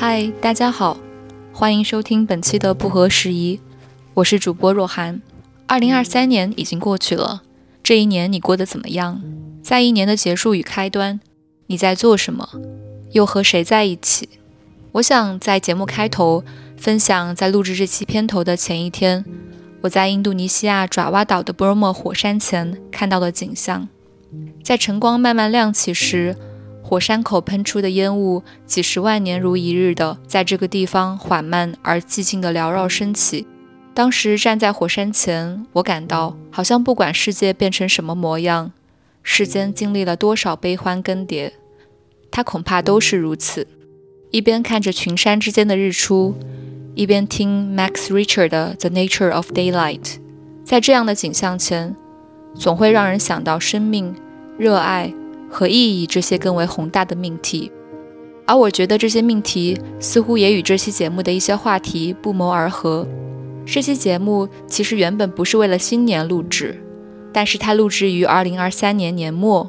嗨，大家好，欢迎收听本期的不合时宜，我是主播若涵。二零二三年已经过去了，这一年你过得怎么样？在一年的结束与开端，你在做什么？又和谁在一起？我想在节目开头分享，在录制这期片头的前一天，我在印度尼西亚爪哇岛的布罗莫火山前看到的景象。在晨光慢慢亮起时，火山口喷出的烟雾，几十万年如一日的在这个地方缓慢而寂静的缭绕升起。当时站在火山前，我感到好像不管世界变成什么模样，世间经历了多少悲欢更迭，它恐怕都是如此。一边看着群山之间的日出，一边听 Max Richter 的《The Nature of Daylight》，在这样的景象前，总会让人想到生命、热爱。和意义这些更为宏大的命题，而我觉得这些命题似乎也与这期节目的一些话题不谋而合。这期节目其实原本不是为了新年录制，但是它录制于二零二三年年末。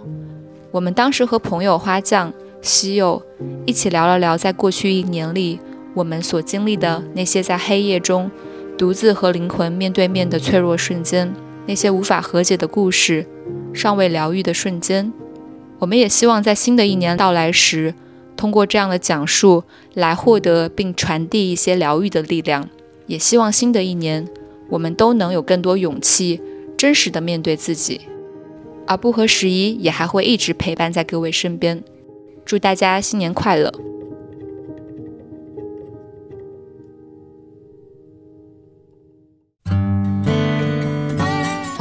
我们当时和朋友花匠西柚一起聊了聊，在过去一年里我们所经历的那些在黑夜中独自和灵魂面对面的脆弱瞬间，那些无法和解的故事，尚未疗愈的瞬间。我们也希望在新的一年到来时，通过这样的讲述来获得并传递一些疗愈的力量。也希望新的一年，我们都能有更多勇气，真实的面对自己。而不合时宜也还会一直陪伴在各位身边。祝大家新年快乐！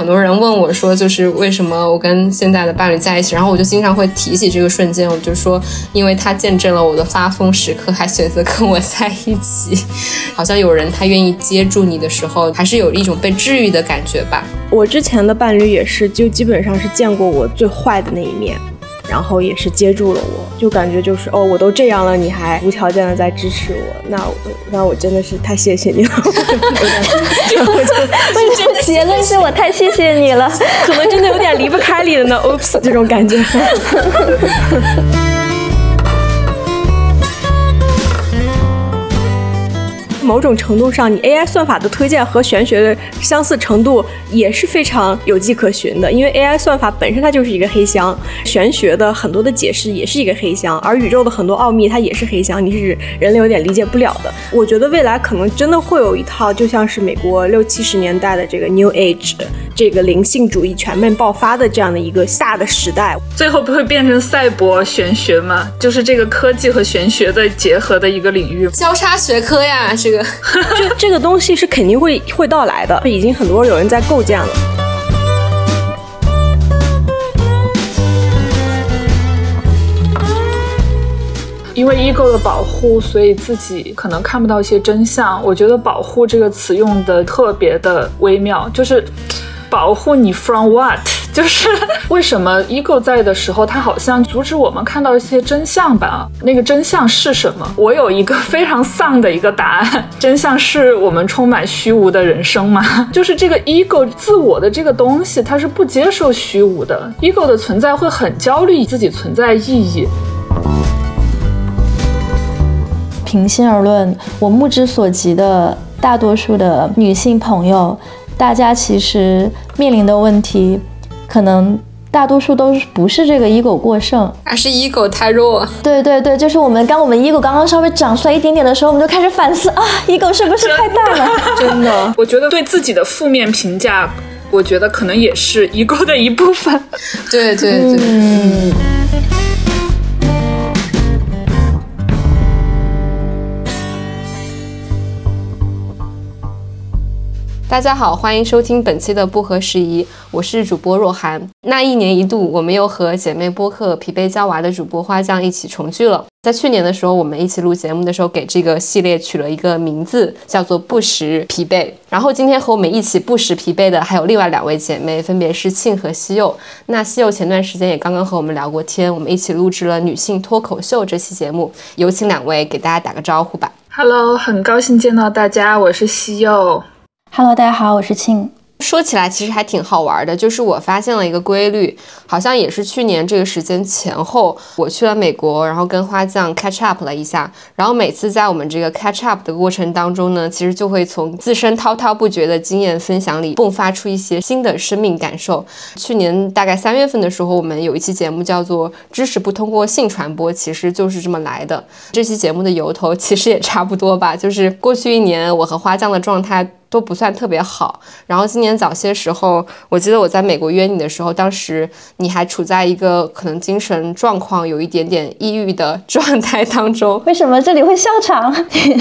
多人问我说，就是为什么我跟现在的伴侣在一起，然后我就经常会提起这个瞬间，我就说，因为他见证了我的发疯时刻，还选择跟我在一起，好像有人他愿意接住你的时候，还是有一种被治愈的感觉吧。我之前的伴侣也是，就基本上是见过我最坏的那一面。然后也是接住了我，就感觉就是哦，我都这样了，你还无条件的在支持我，那那我真的是太谢谢你了。结论是我太谢谢你了，可能真的有点离不开你了呢。Oops，这种感觉。某种程度上，你 AI 算法的推荐和玄学的相似程度也是非常有迹可循的。因为 AI 算法本身它就是一个黑箱，玄学的很多的解释也是一个黑箱，而宇宙的很多奥秘它也是黑箱，你是人类有点理解不了的。我觉得未来可能真的会有一套，就像是美国六七十年代的这个 New Age，这个灵性主义全面爆发的这样的一个大的时代，最后不会变成赛博玄学吗？就是这个科技和玄学的结合的一个领域，交叉学科呀，这个。就这个东西是肯定会会到来的，已经很多有人在构建了。因为 ego 的保护，所以自己可能看不到一些真相。我觉得“保护”这个词用的特别的微妙，就是保护你 from what？就是为什么 ego 在的时候，它好像阻止我们看到一些真相吧？那个真相是什么？我有一个非常丧的一个答案：真相是我们充满虚无的人生吗？就是这个 ego 自我的这个东西，它是不接受虚无的。ego 的存在会很焦虑自己存在意义。平心而论，我目之所及的大多数的女性朋友，大家其实面临的问题。可能大多数都是不是这个 ego 过剩，而是 ego 太弱。对对对，就是我们刚我们 ego 刚刚稍微长出来一点点的时候，我们就开始反思啊，ego 是不是太大了？真的，我觉得对自己的负面评价，我觉得可能也是 ego 的一部分。对对对。大家好，欢迎收听本期的不合时宜，我是主播若涵。那一年一度，我们又和姐妹播客疲惫娇娃的主播花酱一起重聚了。在去年的时候，我们一起录节目的时候，给这个系列取了一个名字，叫做不时疲惫。然后今天和我们一起不时疲惫的还有另外两位姐妹，分别是庆和西柚。那西柚前段时间也刚刚和我们聊过天，我们一起录制了女性脱口秀这期节目。有请两位给大家打个招呼吧。Hello，很高兴见到大家，我是西柚。Hello，大家好，我是庆。说起来其实还挺好玩的，就是我发现了一个规律，好像也是去年这个时间前后，我去了美国，然后跟花酱 catch up 了一下，然后每次在我们这个 catch up 的过程当中呢，其实就会从自身滔滔不绝的经验分享里迸发出一些新的生命感受。去年大概三月份的时候，我们有一期节目叫做“知识不通过性传播”，其实就是这么来的。这期节目的由头其实也差不多吧，就是过去一年我和花酱的状态。都不算特别好。然后今年早些时候，我记得我在美国约你的时候，当时你还处在一个可能精神状况有一点点抑郁的状态当中。为什么这里会笑场？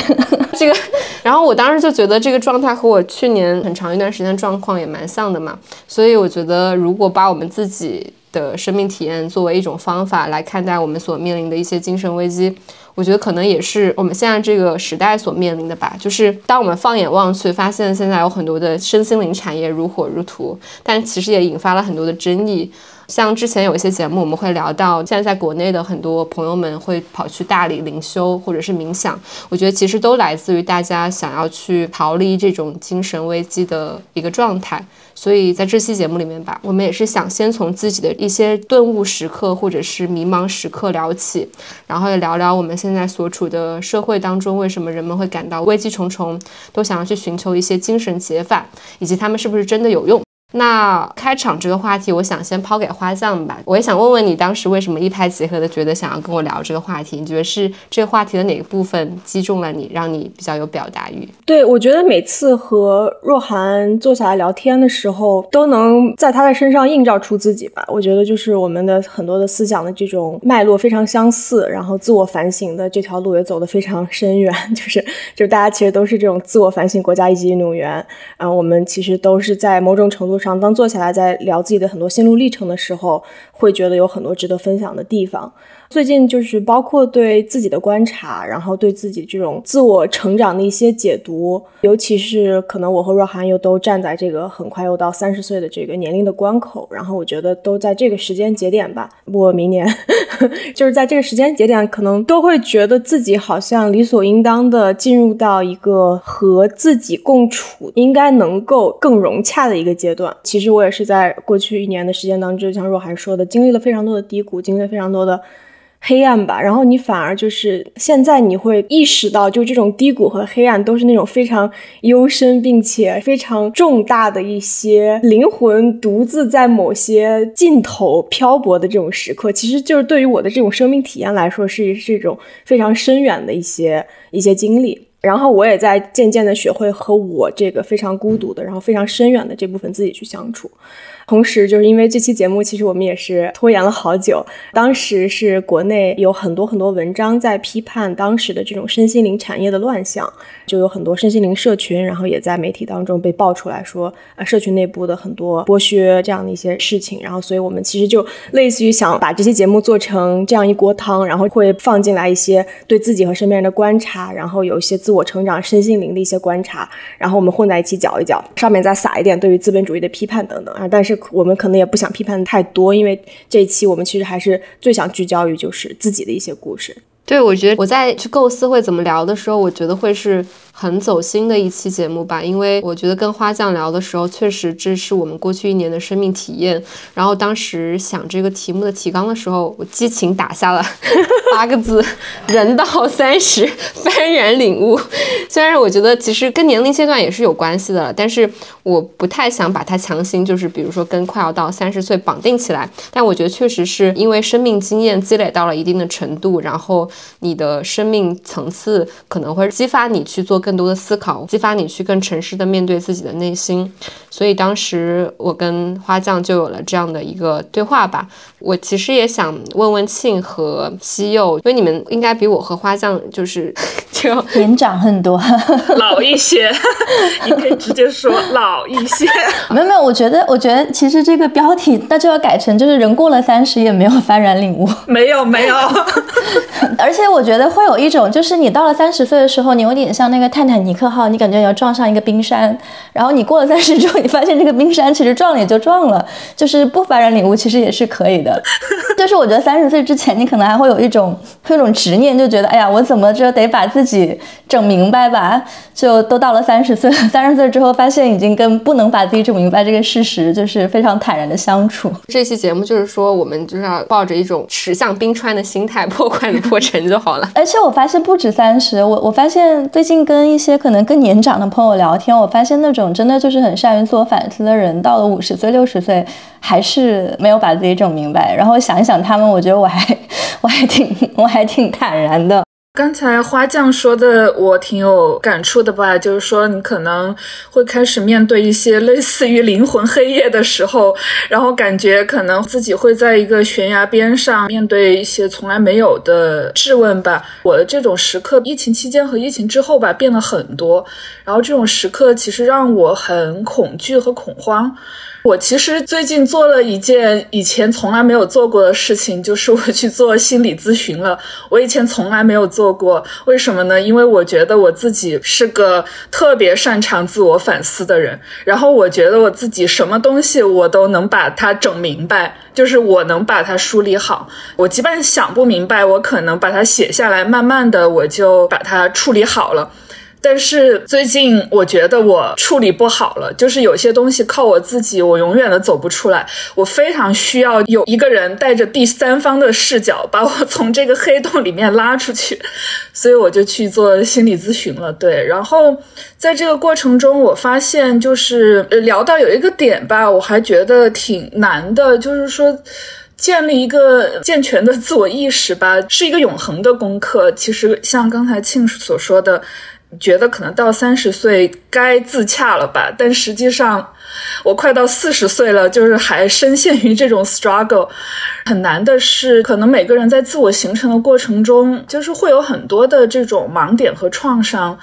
这个，然后我当时就觉得这个状态和我去年很长一段时间状况也蛮像的嘛。所以我觉得，如果把我们自己的生命体验作为一种方法来看待我们所面临的一些精神危机。我觉得可能也是我们现在这个时代所面临的吧，就是当我们放眼望去，发现现在有很多的身心灵产业如火如荼，但其实也引发了很多的争议。像之前有一些节目，我们会聊到现在在国内的很多朋友们会跑去大理灵修或者是冥想，我觉得其实都来自于大家想要去逃离这种精神危机的一个状态。所以在这期节目里面吧，我们也是想先从自己的一些顿悟时刻或者是迷茫时刻聊起，然后也聊聊我们现在所处的社会当中，为什么人们会感到危机重重，都想要去寻求一些精神解法，以及他们是不是真的有用。那开场这个话题，我想先抛给花酱吧。我也想问问你，当时为什么一拍即合的觉得想要跟我聊这个话题？你觉得是这个话题的哪个部分击中了你，让你比较有表达欲？对，我觉得每次和若涵坐下来聊天的时候，都能在他的身上映照出自己吧。我觉得就是我们的很多的思想的这种脉络非常相似，然后自我反省的这条路也走得非常深远。就是就是大家其实都是这种自我反省国家一级运动员，然后我们其实都是在某种程度。上，当坐下来在聊自己的很多心路历程的时候，会觉得有很多值得分享的地方。最近就是包括对自己的观察，然后对自己这种自我成长的一些解读，尤其是可能我和若涵又都站在这个很快又到三十岁的这个年龄的关口，然后我觉得都在这个时间节点吧，我明年 就是在这个时间节点，可能都会觉得自己好像理所应当的进入到一个和自己共处，应该能够更融洽的一个阶段。其实我也是在过去一年的时间当中，就像若涵说的，经历了非常多的低谷，经历了非常多的。黑暗吧，然后你反而就是现在你会意识到，就这种低谷和黑暗都是那种非常幽深并且非常重大的一些灵魂独自在某些尽头漂泊的这种时刻，其实就是对于我的这种生命体验来说，是是一种非常深远的一些一些经历。然后我也在渐渐的学会和我这个非常孤独的，然后非常深远的这部分自己去相处。同时，就是因为这期节目，其实我们也是拖延了好久。当时是国内有很多很多文章在批判当时的这种身心灵产业的乱象，就有很多身心灵社群，然后也在媒体当中被爆出来说，啊，社群内部的很多剥削这样的一些事情。然后，所以我们其实就类似于想把这期节目做成这样一锅汤，然后会放进来一些对自己和身边人的观察，然后有一些自我成长、身心灵的一些观察，然后我们混在一起搅一搅，上面再撒一点对于资本主义的批判等等啊。但是我们可能也不想批判的太多，因为这一期我们其实还是最想聚焦于就是自己的一些故事。对，我觉得我在去构思会怎么聊的时候，我觉得会是。很走心的一期节目吧，因为我觉得跟花酱聊的时候，确实这是我们过去一年的生命体验。然后当时想这个题目的提纲的时候，我激情打下了 八个字：人到三十，幡然领悟。虽然我觉得其实跟年龄阶段也是有关系的，但是我不太想把它强行就是比如说跟快要到三十岁绑定起来。但我觉得确实是因为生命经验积累到了一定的程度，然后你的生命层次可能会激发你去做。更多的思考，激发你去更诚实的面对自己的内心，所以当时我跟花匠就有了这样的一个对话吧。我其实也想问问庆和西柚，因为你们应该比我和花匠就是 就 年长很多，老一些，你可以直接说老一些。没有没有，我觉得我觉得其实这个标题那就要改成就是人过了三十也没有幡然领悟。没有没有，而且我觉得会有一种就是你到了三十岁的时候，你有点像那个。泰坦尼克号，你感觉你要撞上一个冰山，然后你过了三十之后，你发现这个冰山其实撞了也就撞了，就是不幡然领悟，其实也是可以的。就是我觉得三十岁之前，你可能还会有一种会，有一种执念，就觉得哎呀，我怎么着得把自自己整明白吧。就都到了三十岁了，三十岁之后发现已经跟不能把自己整明白这个事实，就是非常坦然的相处。这期节目就是说，我们就是要抱着一种驶向冰川的心态，破罐子破沉就好了。而且我发现不止三十，我我发现最近跟一些可能更年长的朋友聊天，我发现那种真的就是很善于自我反思的人，到了五十岁、六十岁还是没有把自己整明白。然后想一想他们，我觉得我还 我还挺我还挺坦然的。刚才花匠说的，我挺有感触的吧？就是说，你可能会开始面对一些类似于灵魂黑夜的时候，然后感觉可能自己会在一个悬崖边上，面对一些从来没有的质问吧。我的这种时刻，疫情期间和疫情之后吧，变了很多。然后这种时刻其实让我很恐惧和恐慌。我其实最近做了一件以前从来没有做过的事情，就是我去做心理咨询了。我以前从来没有做过，为什么呢？因为我觉得我自己是个特别擅长自我反思的人，然后我觉得我自己什么东西我都能把它整明白，就是我能把它梳理好。我即便想不明白，我可能把它写下来，慢慢的我就把它处理好了。但是最近我觉得我处理不好了，就是有些东西靠我自己，我永远都走不出来。我非常需要有一个人带着第三方的视角，把我从这个黑洞里面拉出去。所以我就去做心理咨询了。对，然后在这个过程中，我发现就是聊到有一个点吧，我还觉得挺难的，就是说建立一个健全的自我意识吧，是一个永恒的功课。其实像刚才庆所说的。觉得可能到三十岁该自洽了吧，但实际上我快到四十岁了，就是还深陷于这种 struggle。很难的是，可能每个人在自我形成的过程中，就是会有很多的这种盲点和创伤。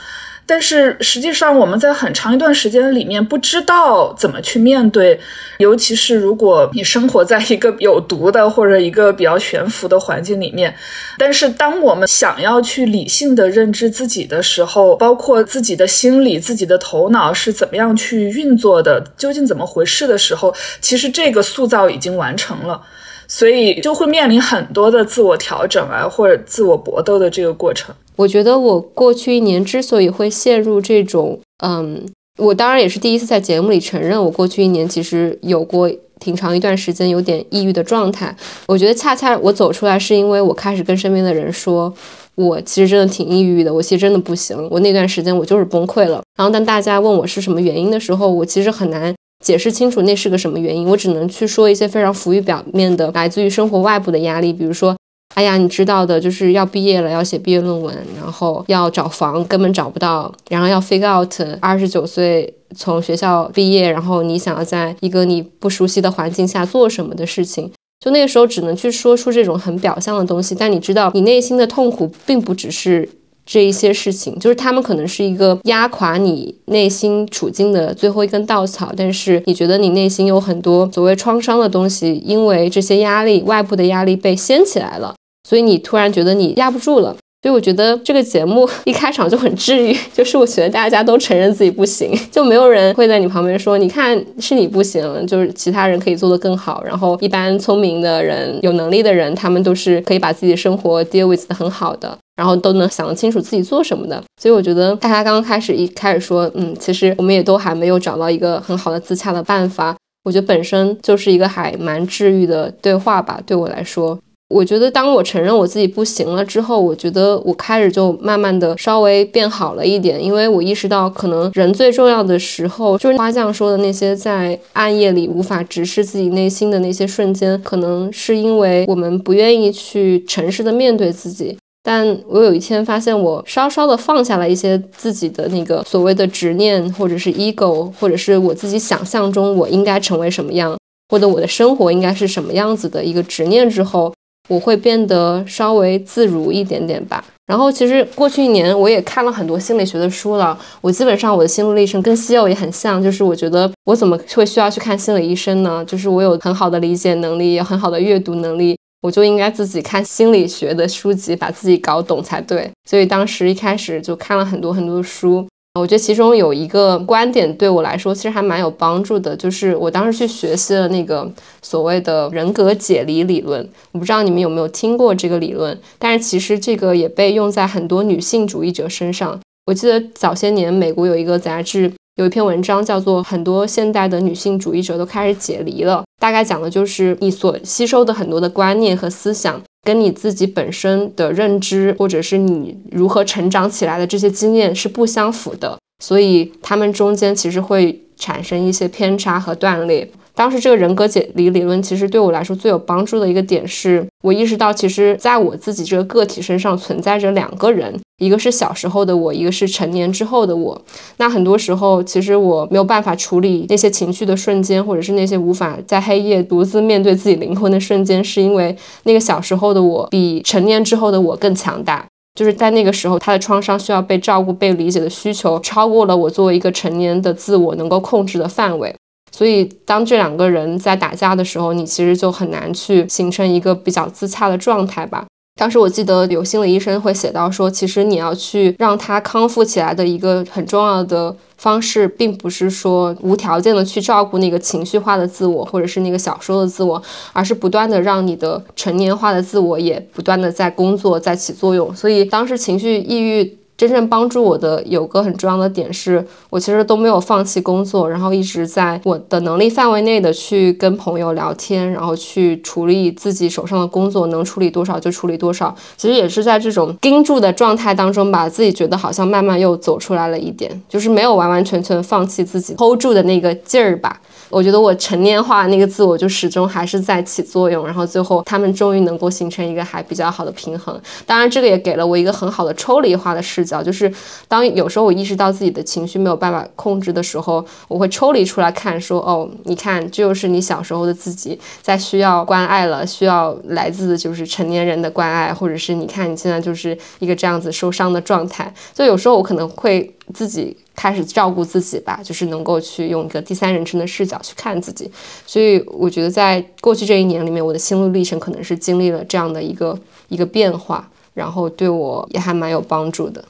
但是实际上，我们在很长一段时间里面不知道怎么去面对，尤其是如果你生活在一个有毒的或者一个比较悬浮的环境里面。但是，当我们想要去理性的认知自己的时候，包括自己的心理、自己的头脑是怎么样去运作的，究竟怎么回事的时候，其实这个塑造已经完成了，所以就会面临很多的自我调整啊，或者自我搏斗的这个过程。我觉得我过去一年之所以会陷入这种，嗯，我当然也是第一次在节目里承认，我过去一年其实有过挺长一段时间有点抑郁的状态。我觉得恰恰我走出来是因为我开始跟身边的人说，我其实真的挺抑郁的，我其实真的不行，我那段时间我就是崩溃了。然后当大家问我是什么原因的时候，我其实很难解释清楚那是个什么原因，我只能去说一些非常浮于表面的，来自于生活外部的压力，比如说。哎呀，你知道的，就是要毕业了，要写毕业论文，然后要找房，根本找不到，然后要 figure out 二十九岁从学校毕业，然后你想要在一个你不熟悉的环境下做什么的事情，就那个时候只能去说出这种很表象的东西，但你知道，你内心的痛苦并不只是这一些事情，就是他们可能是一个压垮你内心处境的最后一根稻草，但是你觉得你内心有很多所谓创伤的东西，因为这些压力，外部的压力被掀起来了。所以你突然觉得你压不住了，所以我觉得这个节目一开场就很治愈，就是我觉得大家都承认自己不行，就没有人会在你旁边说，你看是你不行，就是其他人可以做得更好。然后一般聪明的人、有能力的人，他们都是可以把自己的生活 deal with 的很好的，然后都能想得清楚自己做什么的。所以我觉得大家刚刚开始一开始说，嗯，其实我们也都还没有找到一个很好的自洽的办法，我觉得本身就是一个还蛮治愈的对话吧，对我来说。我觉得，当我承认我自己不行了之后，我觉得我开始就慢慢的稍微变好了一点，因为我意识到，可能人最重要的时候，就是花匠说的那些在暗夜里无法直视自己内心的那些瞬间，可能是因为我们不愿意去诚实的面对自己。但我有一天发现，我稍稍的放下了一些自己的那个所谓的执念，或者是 ego，或者是我自己想象中我应该成为什么样，或者我的生活应该是什么样子的一个执念之后。我会变得稍微自如一点点吧。然后，其实过去一年我也看了很多心理学的书了。我基本上我的心路历程跟西柚也很像，就是我觉得我怎么会需要去看心理医生呢？就是我有很好的理解能力，有很好的阅读能力，我就应该自己看心理学的书籍，把自己搞懂才对。所以当时一开始就看了很多很多的书。我觉得其中有一个观点对我来说其实还蛮有帮助的，就是我当时去学习了那个所谓的人格解离理论。我不知道你们有没有听过这个理论，但是其实这个也被用在很多女性主义者身上。我记得早些年美国有一个杂志有一篇文章叫做《很多现代的女性主义者都开始解离了》，大概讲的就是你所吸收的很多的观念和思想。跟你自己本身的认知，或者是你如何成长起来的这些经验是不相符的，所以他们中间其实会产生一些偏差和断裂。当时这个人格解离理论其实对我来说最有帮助的一个点是，我意识到其实在我自己这个个体身上存在着两个人，一个是小时候的我，一个是成年之后的我。那很多时候其实我没有办法处理那些情绪的瞬间，或者是那些无法在黑夜独自面对自己灵魂的瞬间，是因为那个小时候的我比成年之后的我更强大。就是在那个时候，他的创伤需要被照顾、被理解的需求超过了我作为一个成年的自我能够控制的范围。所以，当这两个人在打架的时候，你其实就很难去形成一个比较自洽的状态吧。当时我记得有心理医生会写到说，其实你要去让他康复起来的一个很重要的方式，并不是说无条件的去照顾那个情绪化的自我，或者是那个小时候的自我，而是不断的让你的成年化的自我也不断的在工作，在起作用。所以当时情绪抑郁。真正帮助我的有个很重要的点是，我其实都没有放弃工作，然后一直在我的能力范围内的去跟朋友聊天，然后去处理自己手上的工作，能处理多少就处理多少。其实也是在这种盯住的状态当中，把自己觉得好像慢慢又走出来了一点，就是没有完完全全放弃自己 hold 住的那个劲儿吧。我觉得我成年化那个自我就始终还是在起作用，然后最后他们终于能够形成一个还比较好的平衡。当然，这个也给了我一个很好的抽离化的视角，就是当有时候我意识到自己的情绪没有办法控制的时候，我会抽离出来看，说哦，你看，这就是你小时候的自己在需要关爱了，需要来自就是成年人的关爱，或者是你看你现在就是一个这样子受伤的状态。就有时候我可能会自己。开始照顾自己吧，就是能够去用一个第三人称的视角去看自己。所以我觉得，在过去这一年里面，我的心路历程可能是经历了这样的一个一个变化，然后对我也还蛮有帮助的。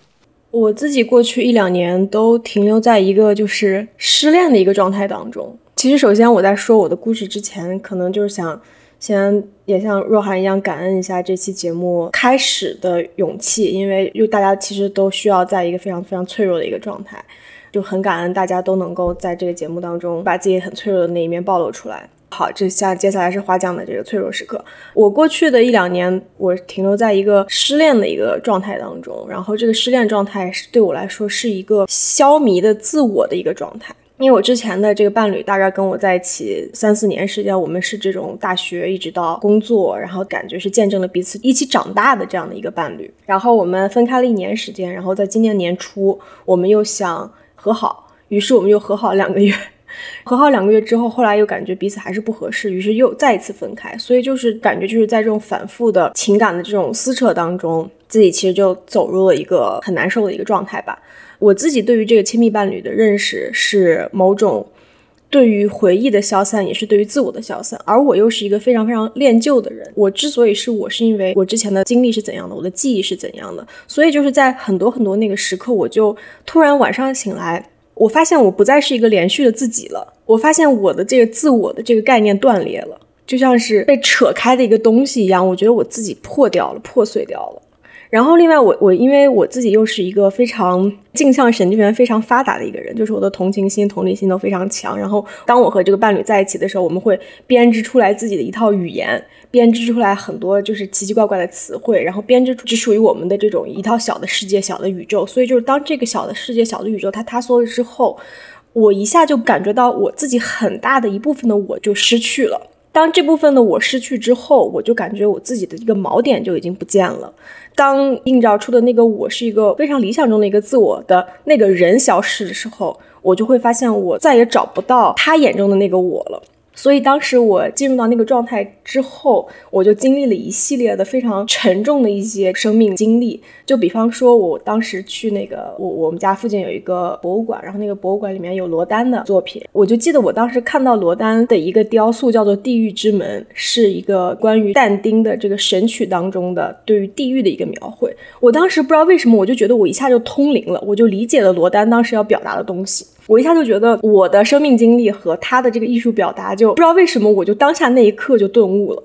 我自己过去一两年都停留在一个就是失恋的一个状态当中。其实，首先我在说我的故事之前，可能就是想。先也像若涵一样感恩一下这期节目开始的勇气，因为就大家其实都需要在一个非常非常脆弱的一个状态，就很感恩大家都能够在这个节目当中把自己很脆弱的那一面暴露出来。好，这下接下来是花匠的这个脆弱时刻。我过去的一两年，我停留在一个失恋的一个状态当中，然后这个失恋状态是对我来说是一个消弭的自我的一个状态。因为我之前的这个伴侣大概跟我在一起三四年时间，我们是这种大学一直到工作，然后感觉是见证了彼此一起长大的这样的一个伴侣。然后我们分开了一年时间，然后在今年年初我们又想和好，于是我们又和好两个月。和好两个月之后，后来又感觉彼此还是不合适，于是又再一次分开。所以就是感觉就是在这种反复的情感的这种撕扯当中，自己其实就走入了一个很难受的一个状态吧。我自己对于这个亲密伴侣的认识是某种对于回忆的消散，也是对于自我的消散。而我又是一个非常非常恋旧的人。我之所以是我，是因为我之前的经历是怎样的，我的记忆是怎样的。所以就是在很多很多那个时刻，我就突然晚上醒来，我发现我不再是一个连续的自己了。我发现我的这个自我的这个概念断裂了，就像是被扯开的一个东西一样。我觉得我自己破掉了，破碎掉了。然后，另外，我我因为我自己又是一个非常镜像神经元非常发达的一个人，就是我的同情心、同理心都非常强。然后，当我和这个伴侣在一起的时候，我们会编织出来自己的一套语言，编织出来很多就是奇奇怪怪的词汇，然后编织出只属于我们的这种一套小的世界、小的宇宙。所以，就是当这个小的世界、小的宇宙它塌缩了之后，我一下就感觉到我自己很大的一部分的我就失去了。当这部分的我失去之后，我就感觉我自己的一个锚点就已经不见了。当映照出的那个我是一个非常理想中的一个自我的那个人消失的时候，我就会发现我再也找不到他眼中的那个我了。所以当时我进入到那个状态之后，我就经历了一系列的非常沉重的一些生命经历。就比方说，我当时去那个我我们家附近有一个博物馆，然后那个博物馆里面有罗丹的作品，我就记得我当时看到罗丹的一个雕塑，叫做《地狱之门》，是一个关于但丁的这个《神曲》当中的对于地狱的一个描绘。我当时不知道为什么，我就觉得我一下就通灵了，我就理解了罗丹当时要表达的东西。我一下就觉得我的生命经历和他的这个艺术表达，就不知道为什么，我就当下那一刻就顿悟了。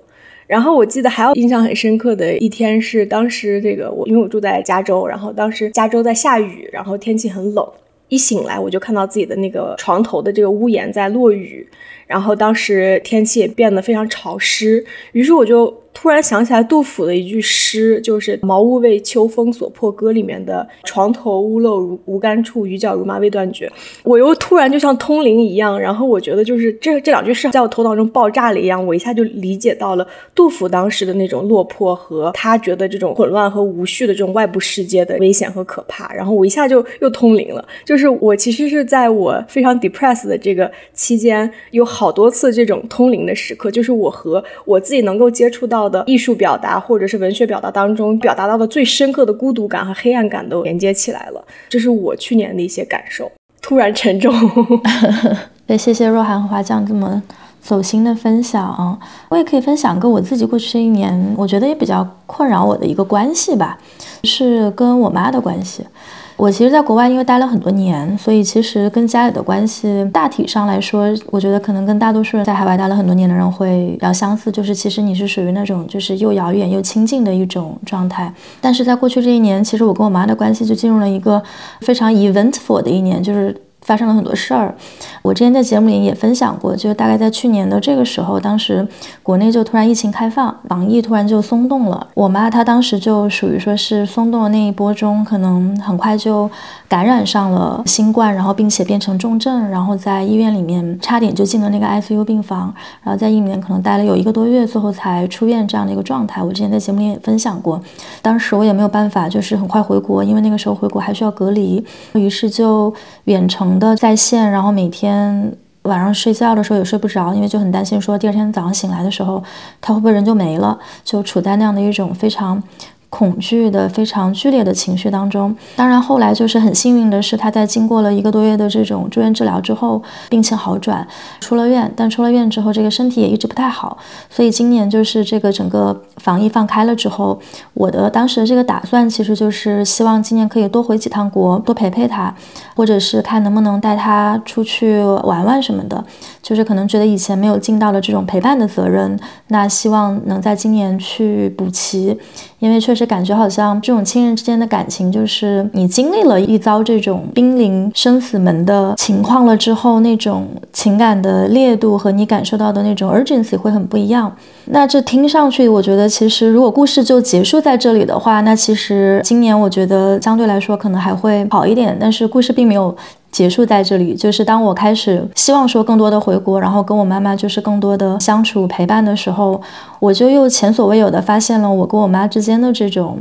然后我记得还有印象很深刻的一天是当时这个我因为我住在加州，然后当时加州在下雨，然后天气很冷，一醒来我就看到自己的那个床头的这个屋檐在落雨，然后当时天气也变得非常潮湿，于是我就。突然想起来杜甫的一句诗，就是“茅屋为秋风所破歌”里面的“床头屋漏如无干处，雨脚如麻未断绝”。我又突然就像通灵一样，然后我觉得就是这这两句诗在我头脑中爆炸了一样，我一下就理解到了杜甫当时的那种落魄和他觉得这种混乱和无序的这种外部世界的危险和可怕。然后我一下就又通灵了，就是我其实是在我非常 depressed 的这个期间，有好多次这种通灵的时刻，就是我和我自己能够接触到。的艺术表达或者是文学表达当中表达到的最深刻的孤独感和黑暗感都连接起来了，这是我去年的一些感受。突然沉重，对，谢谢若涵和华酱这么走心的分享。我也可以分享个我自己过去这一年，我觉得也比较困扰我的一个关系吧，是跟我妈的关系。我其实，在国外因为待了很多年，所以其实跟家里的关系大体上来说，我觉得可能跟大多数人在海外待了很多年的人会比较相似，就是其实你是属于那种就是又遥远又亲近的一种状态。但是在过去这一年，其实我跟我妈的关系就进入了一个非常 eventful 的一年，就是。发生了很多事儿，我之前在节目里也分享过，就大概在去年的这个时候，当时国内就突然疫情开放，防疫突然就松动了。我妈她当时就属于说是松动的那一波中，可能很快就感染上了新冠，然后并且变成重症，然后在医院里面差点就进了那个 ICU 病房，然后在医院可能待了有一个多月，最后才出院这样的一个状态。我之前在节目里也分享过，当时我也没有办法，就是很快回国，因为那个时候回国还需要隔离，于是就远程。的在线，然后每天晚上睡觉的时候也睡不着，因为就很担心说第二天早上醒来的时候他会不会人就没了，就处在那样的一种非常。恐惧的非常剧烈的情绪当中，当然后来就是很幸运的是，他在经过了一个多月的这种住院治疗之后，病情好转，出了院。但出了院之后，这个身体也一直不太好。所以今年就是这个整个防疫放开了之后，我的当时的这个打算其实就是希望今年可以多回几趟国，多陪陪他，或者是看能不能带他出去玩玩什么的。就是可能觉得以前没有尽到的这种陪伴的责任，那希望能在今年去补齐。因为确实感觉好像这种亲人之间的感情，就是你经历了一遭这种濒临生死门的情况了之后，那种情感的烈度和你感受到的那种 urgency 会很不一样。那这听上去，我觉得其实如果故事就结束在这里的话，那其实今年我觉得相对来说可能还会好一点。但是故事并没有。结束在这里，就是当我开始希望说更多的回国，然后跟我妈妈就是更多的相处陪伴的时候，我就又前所未有的发现了我跟我妈之间的这种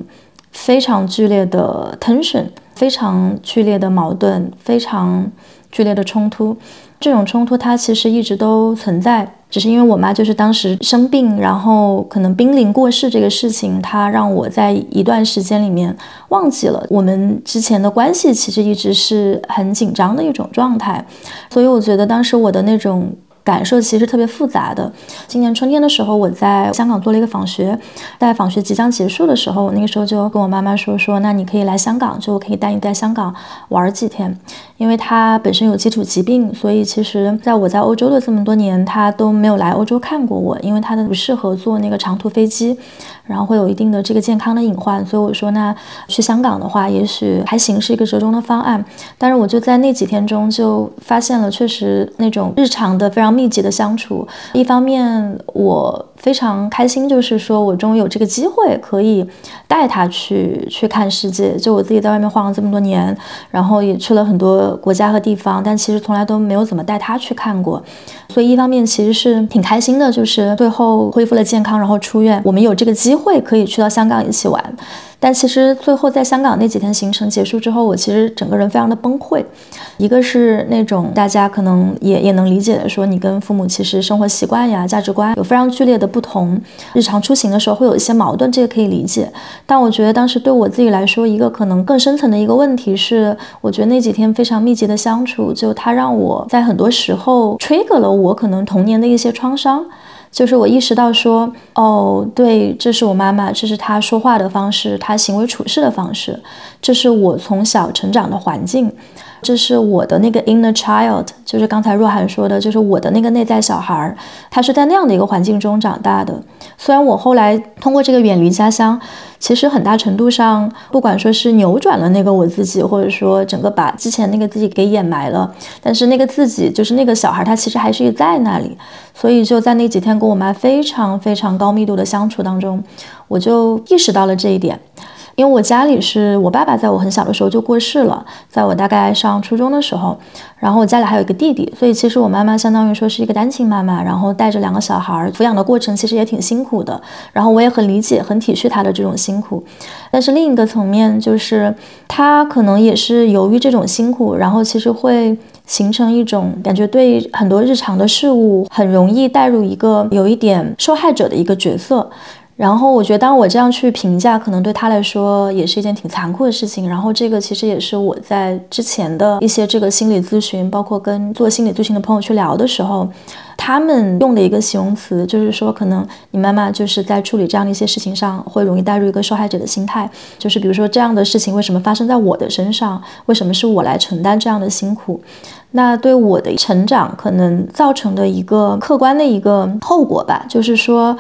非常剧烈的 tension，非常剧烈的矛盾，非常剧烈的冲突。这种冲突它其实一直都存在。只是因为我妈就是当时生病，然后可能濒临过世这个事情，她让我在一段时间里面忘记了我们之前的关系，其实一直是很紧张的一种状态。所以我觉得当时我的那种感受其实特别复杂的。今年春天的时候，我在香港做了一个访学，在访学即将结束的时候，我那个时候就跟我妈妈说说，那你可以来香港，就可以带你在香港玩几天。因为他本身有基础疾病，所以其实在我在欧洲的这么多年，他都没有来欧洲看过我，因为他的不适合坐那个长途飞机，然后会有一定的这个健康的隐患。所以我说，那去香港的话，也许还行，是一个折中的方案。但是我就在那几天中就发现了，确实那种日常的非常密集的相处，一方面我。非常开心，就是说我终于有这个机会可以带他去去看世界。就我自己在外面晃了这么多年，然后也去了很多国家和地方，但其实从来都没有怎么带他去看过。所以一方面其实是挺开心的，就是最后恢复了健康，然后出院，我们有这个机会可以去到香港一起玩。但其实最后在香港那几天行程结束之后，我其实整个人非常的崩溃。一个是那种大家可能也也能理解的，说你跟父母其实生活习惯呀、价值观有非常剧烈的不同，日常出行的时候会有一些矛盾，这个可以理解。但我觉得当时对我自己来说，一个可能更深层的一个问题是，我觉得那几天非常密集的相处，就它让我在很多时候 trigger 了我可能童年的一些创伤。就是我意识到说，哦，对，这是我妈妈，这是她说话的方式，她行为处事的方式，这是我从小成长的环境，这是我的那个 inner child，就是刚才若涵说的，就是我的那个内在小孩儿，他是在那样的一个环境中长大的。虽然我后来通过这个远离家乡。其实很大程度上，不管说是扭转了那个我自己，或者说整个把之前那个自己给掩埋了，但是那个自己就是那个小孩，他其实还是在那里。所以就在那几天跟我妈非常非常高密度的相处当中，我就意识到了这一点。因为我家里是我爸爸在我很小的时候就过世了，在我大概上初中的时候，然后我家里还有一个弟弟，所以其实我妈妈相当于说是一个单亲妈妈，然后带着两个小孩，抚养的过程其实也挺辛苦的。然后我也很理解、很体恤她的这种辛苦，但是另一个层面就是她可能也是由于这种辛苦，然后其实会形成一种感觉，对很多日常的事物很容易带入一个有一点受害者的一个角色。然后我觉得，当我这样去评价，可能对他来说也是一件挺残酷的事情。然后这个其实也是我在之前的一些这个心理咨询，包括跟做心理咨询的朋友去聊的时候，他们用的一个形容词，就是说可能你妈妈就是在处理这样的一些事情上，会容易带入一个受害者的心态，就是比如说这样的事情为什么发生在我的身上，为什么是我来承担这样的辛苦？那对我的成长可能造成的一个客观的一个后果吧，就是说。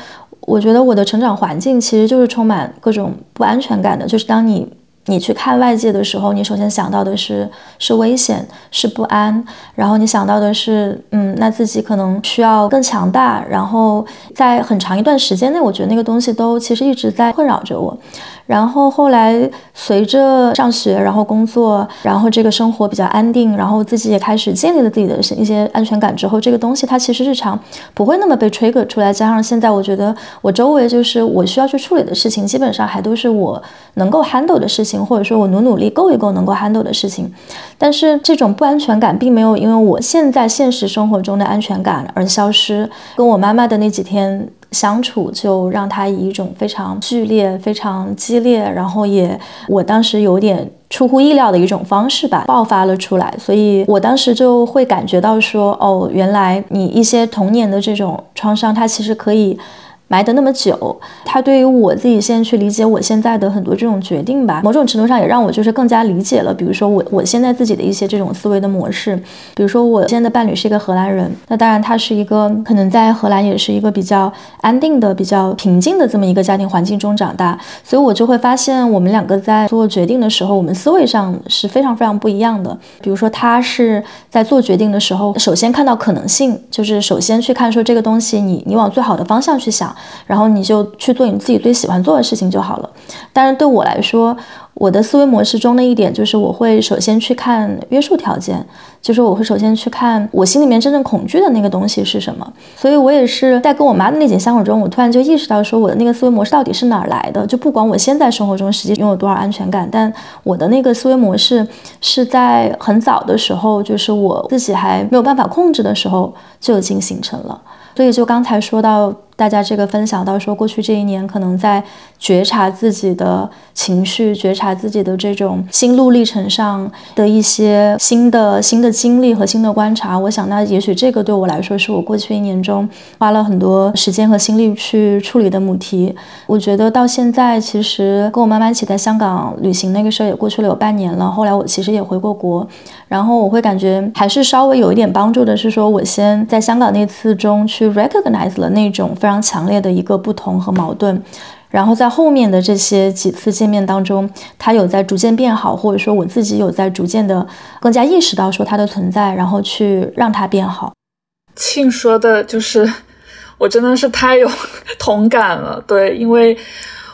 我觉得我的成长环境其实就是充满各种不安全感的，就是当你你去看外界的时候，你首先想到的是是危险，是不安，然后你想到的是，嗯，那自己可能需要更强大，然后在很长一段时间内，我觉得那个东西都其实一直在困扰着我。然后后来随着上学，然后工作，然后这个生活比较安定，然后自己也开始建立了自己的一些安全感之后，这个东西它其实日常不会那么被 trigger 出来。加上现在我觉得我周围就是我需要去处理的事情，基本上还都是我能够 handle 的事情，或者说我努努力够一够能够 handle 的事情。但是这种不安全感并没有因为我现在现实生活中的安全感而消失。跟我妈妈的那几天。相处就让他以一种非常剧烈、非常激烈，然后也我当时有点出乎意料的一种方式吧，爆发了出来。所以我当时就会感觉到说，哦，原来你一些童年的这种创伤，它其实可以。埋得那么久，他对于我自己现在去理解我现在的很多这种决定吧，某种程度上也让我就是更加理解了。比如说我我现在自己的一些这种思维的模式，比如说我现在的伴侣是一个荷兰人，那当然他是一个可能在荷兰也是一个比较安定的、比较平静的这么一个家庭环境中长大，所以我就会发现我们两个在做决定的时候，我们思维上是非常非常不一样的。比如说他是在做决定的时候，首先看到可能性，就是首先去看说这个东西你你往最好的方向去想。然后你就去做你自己最喜欢做的事情就好了。但是对我来说，我的思维模式中的一点就是，我会首先去看约束条件，就是我会首先去看我心里面真正恐惧的那个东西是什么。所以我也是在跟我妈的那景相处中，我突然就意识到，说我的那个思维模式到底是哪儿来的？就不管我现在生活中实际拥有多少安全感，但我的那个思维模式是在很早的时候，就是我自己还没有办法控制的时候就已经形成了。所以就刚才说到。大家这个分享到说，过去这一年可能在觉察自己的情绪、觉察自己的这种心路历程上的一些新的新的经历和新的观察。我想，那也许这个对我来说，是我过去一年中花了很多时间和心力去处理的母题。我觉得到现在，其实跟我妈妈一起在香港旅行那个事儿也过去了有半年了。后来我其实也回过国，然后我会感觉还是稍微有一点帮助的，是说我先在香港那次中去 recognize 了那种非。常强烈的一个不同和矛盾，然后在后面的这些几次见面当中，他有在逐渐变好，或者说我自己有在逐渐的更加意识到说他的存在，然后去让他变好。庆说的就是，我真的是 太有同感了，对，因为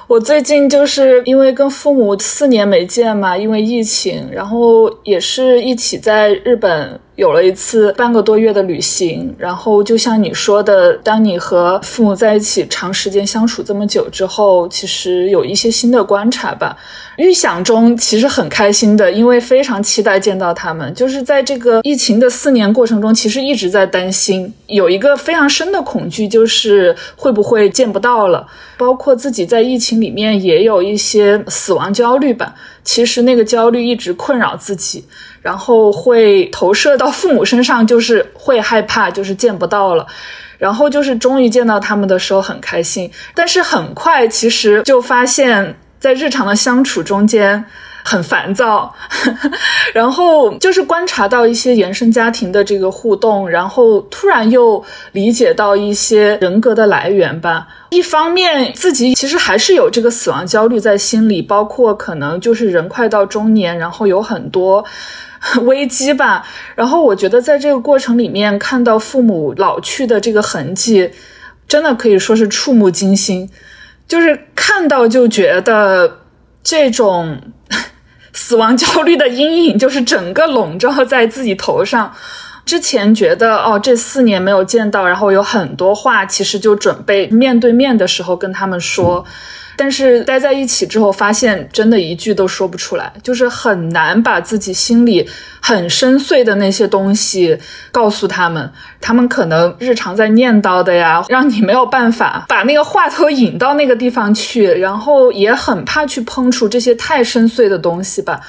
我最近就是因为跟父母四年没见嘛，因为疫情，然后也是一起在日本。有了一次半个多月的旅行，然后就像你说的，当你和父母在一起长时间相处这么久之后，其实有一些新的观察吧。预想中其实很开心的，因为非常期待见到他们。就是在这个疫情的四年过程中，其实一直在担心，有一个非常深的恐惧，就是会不会见不到了。包括自己在疫情里面也有一些死亡焦虑吧。其实那个焦虑一直困扰自己，然后会投射到父母身上，就是会害怕，就是见不到了。然后就是终于见到他们的时候很开心，但是很快其实就发现。在日常的相处中间很烦躁，然后就是观察到一些原生家庭的这个互动，然后突然又理解到一些人格的来源吧。一方面自己其实还是有这个死亡焦虑在心里，包括可能就是人快到中年，然后有很多 危机吧。然后我觉得在这个过程里面看到父母老去的这个痕迹，真的可以说是触目惊心。就是看到就觉得这种死亡焦虑的阴影，就是整个笼罩在自己头上。之前觉得哦，这四年没有见到，然后有很多话，其实就准备面对面的时候跟他们说。但是待在一起之后，发现真的一句都说不出来，就是很难把自己心里很深邃的那些东西告诉他们。他们可能日常在念叨的呀，让你没有办法把那个话头引到那个地方去，然后也很怕去碰触这些太深邃的东西吧。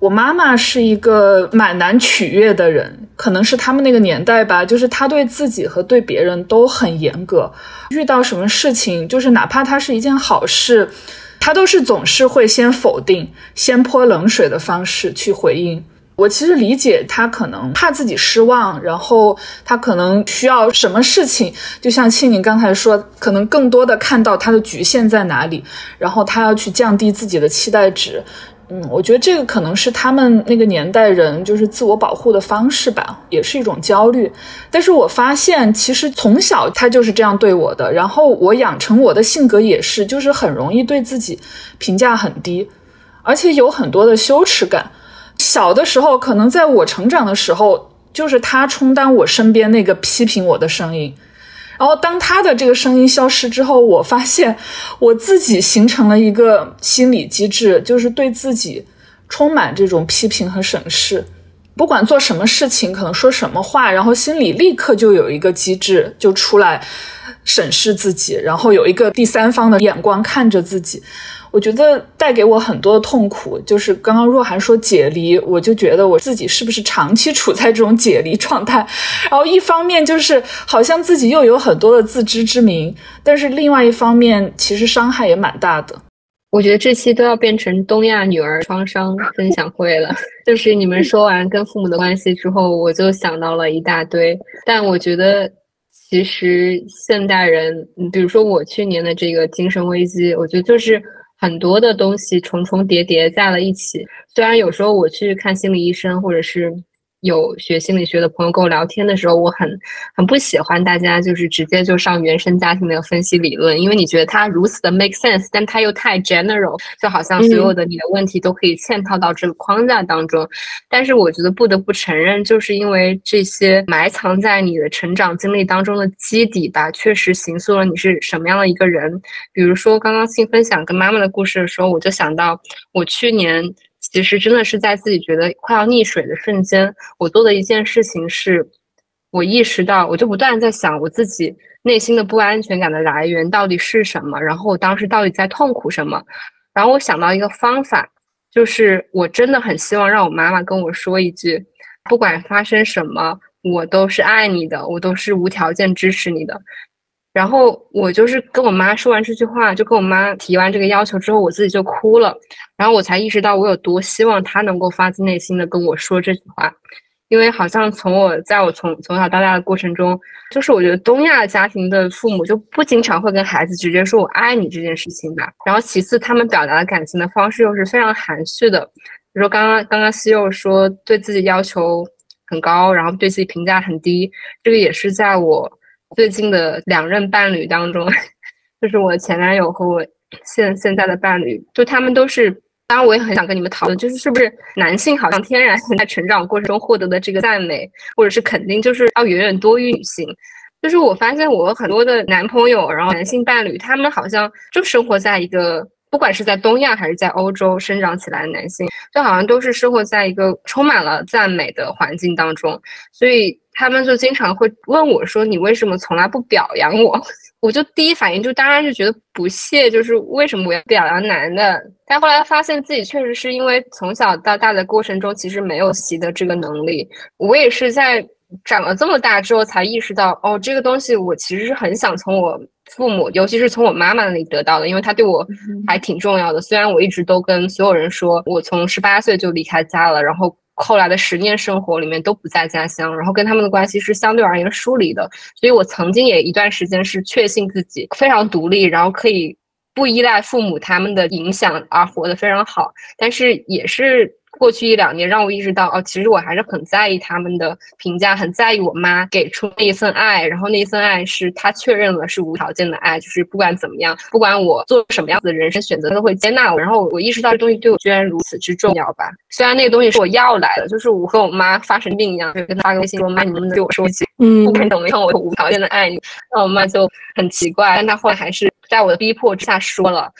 我妈妈是一个蛮难取悦的人，可能是他们那个年代吧，就是她对自己和对别人都很严格。遇到什么事情，就是哪怕它是一件好事，她都是总是会先否定、先泼冷水的方式去回应。我其实理解她可能怕自己失望，然后她可能需要什么事情，就像庆宁刚才说，可能更多的看到她的局限在哪里，然后她要去降低自己的期待值。嗯，我觉得这个可能是他们那个年代人就是自我保护的方式吧，也是一种焦虑。但是我发现，其实从小他就是这样对我的，然后我养成我的性格也是，就是很容易对自己评价很低，而且有很多的羞耻感。小的时候，可能在我成长的时候，就是他充当我身边那个批评我的声音。然后，当他的这个声音消失之后，我发现我自己形成了一个心理机制，就是对自己充满这种批评和审视。不管做什么事情，可能说什么话，然后心里立刻就有一个机制就出来审视自己，然后有一个第三方的眼光看着自己。我觉得带给我很多的痛苦，就是刚刚若涵说解离，我就觉得我自己是不是长期处在这种解离状态？然后一方面就是好像自己又有很多的自知之明，但是另外一方面其实伤害也蛮大的。我觉得这期都要变成东亚女儿创伤分享会了。就是你们说完跟父母的关系之后，我就想到了一大堆。但我觉得其实现代人，比如说我去年的这个精神危机，我觉得就是。很多的东西重重叠叠在了一起，虽然有时候我去看心理医生，或者是。有学心理学的朋友跟我聊天的时候，我很很不喜欢大家就是直接就上原生家庭的分析理论，因为你觉得它如此的 make sense，但它又太 general，就好像所有的你的问题都可以嵌套到这个框架当中。但是我觉得不得不承认，就是因为这些埋藏在你的成长经历当中的基底吧，确实形塑了你是什么样的一个人。比如说刚刚新分享跟妈妈的故事的时候，我就想到我去年。其实真的是在自己觉得快要溺水的瞬间，我做的一件事情是，我意识到，我就不断在想我自己内心的不安全感的来源到底是什么，然后我当时到底在痛苦什么，然后我想到一个方法，就是我真的很希望让我妈妈跟我说一句，不管发生什么，我都是爱你的，我都是无条件支持你的。然后我就是跟我妈说完这句话，就跟我妈提完这个要求之后，我自己就哭了。然后我才意识到我有多希望她能够发自内心的跟我说这句话，因为好像从我在我从从小到大的过程中，就是我觉得东亚家庭的父母就不经常会跟孩子直接说我爱你这件事情吧。然后其次，他们表达的感情的方式又是非常含蓄的，比如说刚刚刚刚西柚说对自己要求很高，然后对自己评价很低，这个也是在我。最近的两任伴侣当中，就是我前男友和我现现在的伴侣，就他们都是当然，我也很想跟你们讨论，就是是不是男性好像天然在成长过程中获得的这个赞美或者是肯定，就是要远远多于女性。就是我发现我很多的男朋友，然后男性伴侣，他们好像就生活在一个，不管是在东亚还是在欧洲生长起来的男性，就好像都是生活在一个充满了赞美的环境当中，所以他们就经常会问我说：“你为什么从来不表扬我？” 我就第一反应就当然是觉得不屑，就是为什么我要表扬男的？但后来发现自己确实是因为从小到大的过程中，其实没有习得这个能力。我也是在长了这么大之后才意识到，哦，这个东西我其实是很想从我父母，尤其是从我妈妈那里得到的，因为她对我还挺重要的。虽然我一直都跟所有人说我从十八岁就离开家了，然后。后来的十年生活里面都不在家乡，然后跟他们的关系是相对而言疏离的，所以我曾经也一段时间是确信自己非常独立，然后可以不依赖父母他们的影响而活得非常好，但是也是。过去一两年，让我意识到，哦，其实我还是很在意他们的评价，很在意我妈给出那一份爱，然后那一份爱是她确认了是无条件的爱，就是不管怎么样，不管我做什么样子的人生选择，她都会接纳我。然后我意识到这东西对我居然如此之重要吧。虽然那个东西是我要来的，就是我和我妈发神病一样，就跟她发个微信说，妈，你能不能对我说一句，嗯，不管怎么样，我无条件的爱你。那我妈就很奇怪，但她后来还是在我的逼迫之下说了。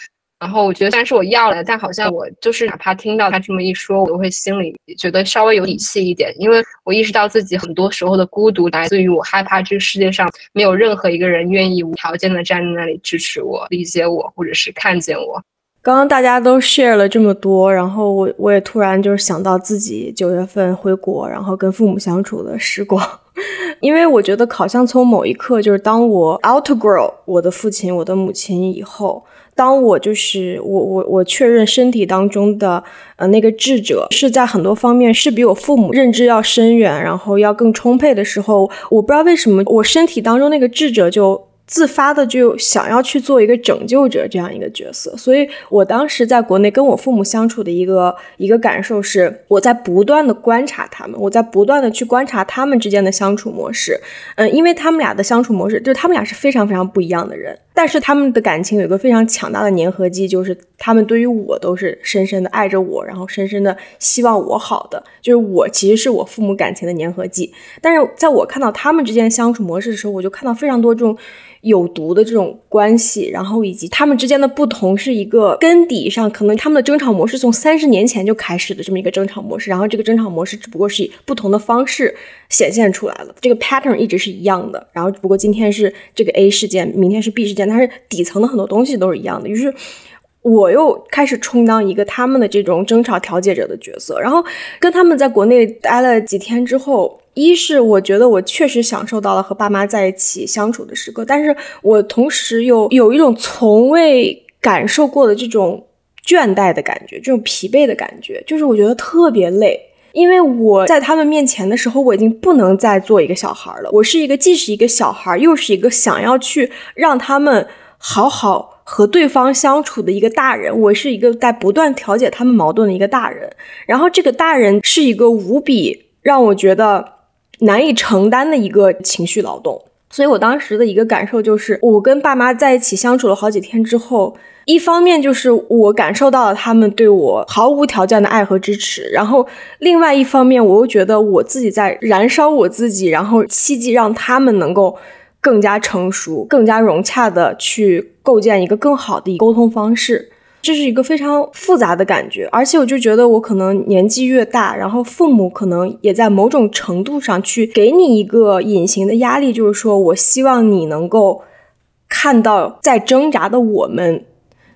然后我觉得，虽然是我要了，但好像我就是哪怕听到他这么一说，我都会心里觉得稍微有底气一点，因为我意识到自己很多时候的孤独来自于我害怕这个世界上没有任何一个人愿意无条件的站在那里支持我、理解我，或者是看见我。刚刚大家都 share 了这么多，然后我我也突然就是想到自己九月份回国，然后跟父母相处的时光，因为我觉得好像从某一刻，就是当我 outgrow 我的父亲、我的母亲以后。当我就是我我我确认身体当中的呃那个智者是在很多方面是比我父母认知要深远，然后要更充沛的时候，我不知道为什么我身体当中那个智者就。自发的就想要去做一个拯救者这样一个角色，所以我当时在国内跟我父母相处的一个一个感受是，我在不断的观察他们，我在不断的去观察他们之间的相处模式。嗯，因为他们俩的相处模式，就是他们俩是非常非常不一样的人，但是他们的感情有一个非常强大的粘合剂，就是他们对于我都是深深的爱着我，然后深深的希望我好的，就是我其实是我父母感情的粘合剂。但是在我看到他们之间相处模式的时候，我就看到非常多这种。有毒的这种关系，然后以及他们之间的不同，是一个根底上，可能他们的争吵模式从三十年前就开始的这么一个争吵模式，然后这个争吵模式只不过是以不同的方式显现出来了，这个 pattern 一直是一样的，然后不过今天是这个 A 事件，明天是 B 事件，但是底层的很多东西都是一样的，于是我又开始充当一个他们的这种争吵调解者的角色，然后跟他们在国内待了几天之后。一是我觉得我确实享受到了和爸妈在一起相处的时刻，但是我同时又有一种从未感受过的这种倦怠的感觉，这种疲惫的感觉，就是我觉得特别累，因为我在他们面前的时候，我已经不能再做一个小孩了，我是一个既是一个小孩，又是一个想要去让他们好好和对方相处的一个大人，我是一个在不断调解他们矛盾的一个大人，然后这个大人是一个无比让我觉得。难以承担的一个情绪劳动，所以我当时的一个感受就是，我跟爸妈在一起相处了好几天之后，一方面就是我感受到了他们对我毫无条件的爱和支持，然后另外一方面，我又觉得我自己在燃烧我自己，然后希冀让他们能够更加成熟、更加融洽的去构建一个更好的沟通方式。这是一个非常复杂的感觉，而且我就觉得我可能年纪越大，然后父母可能也在某种程度上去给你一个隐形的压力，就是说我希望你能够看到在挣扎的我们，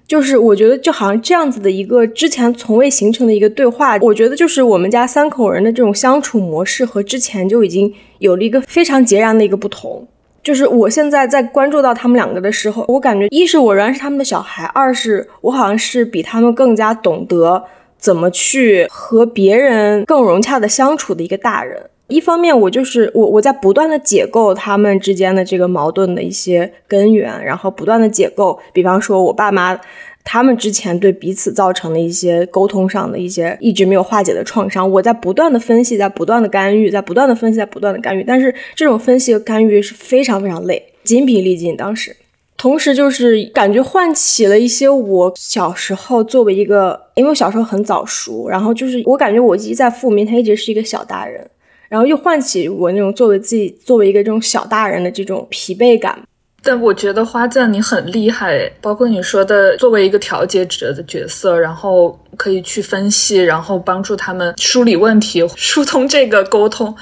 就是我觉得就好像这样子的一个之前从未形成的一个对话，我觉得就是我们家三口人的这种相处模式和之前就已经有了一个非常截然的一个不同。就是我现在在关注到他们两个的时候，我感觉一是我仍然是他们的小孩，二是我好像是比他们更加懂得怎么去和别人更融洽的相处的一个大人。一方面，我就是我我在不断的解构他们之间的这个矛盾的一些根源，然后不断的解构，比方说我爸妈。他们之前对彼此造成的一些沟通上的一些一直没有化解的创伤，我在不断的分析，在不断的干预，在不断的分析，在不断的干预。但是这种分析和干预是非常非常累，筋疲力尽。当时。同时就是感觉唤起了一些我小时候作为一个，因为我小时候很早熟，然后就是我感觉我一直在父母面前一直是一个小大人，然后又唤起我那种作为自己作为一个这种小大人的这种疲惫感。但我觉得花匠你很厉害，包括你说的作为一个调节者的角色，然后。可以去分析，然后帮助他们梳理问题，疏通这个沟通。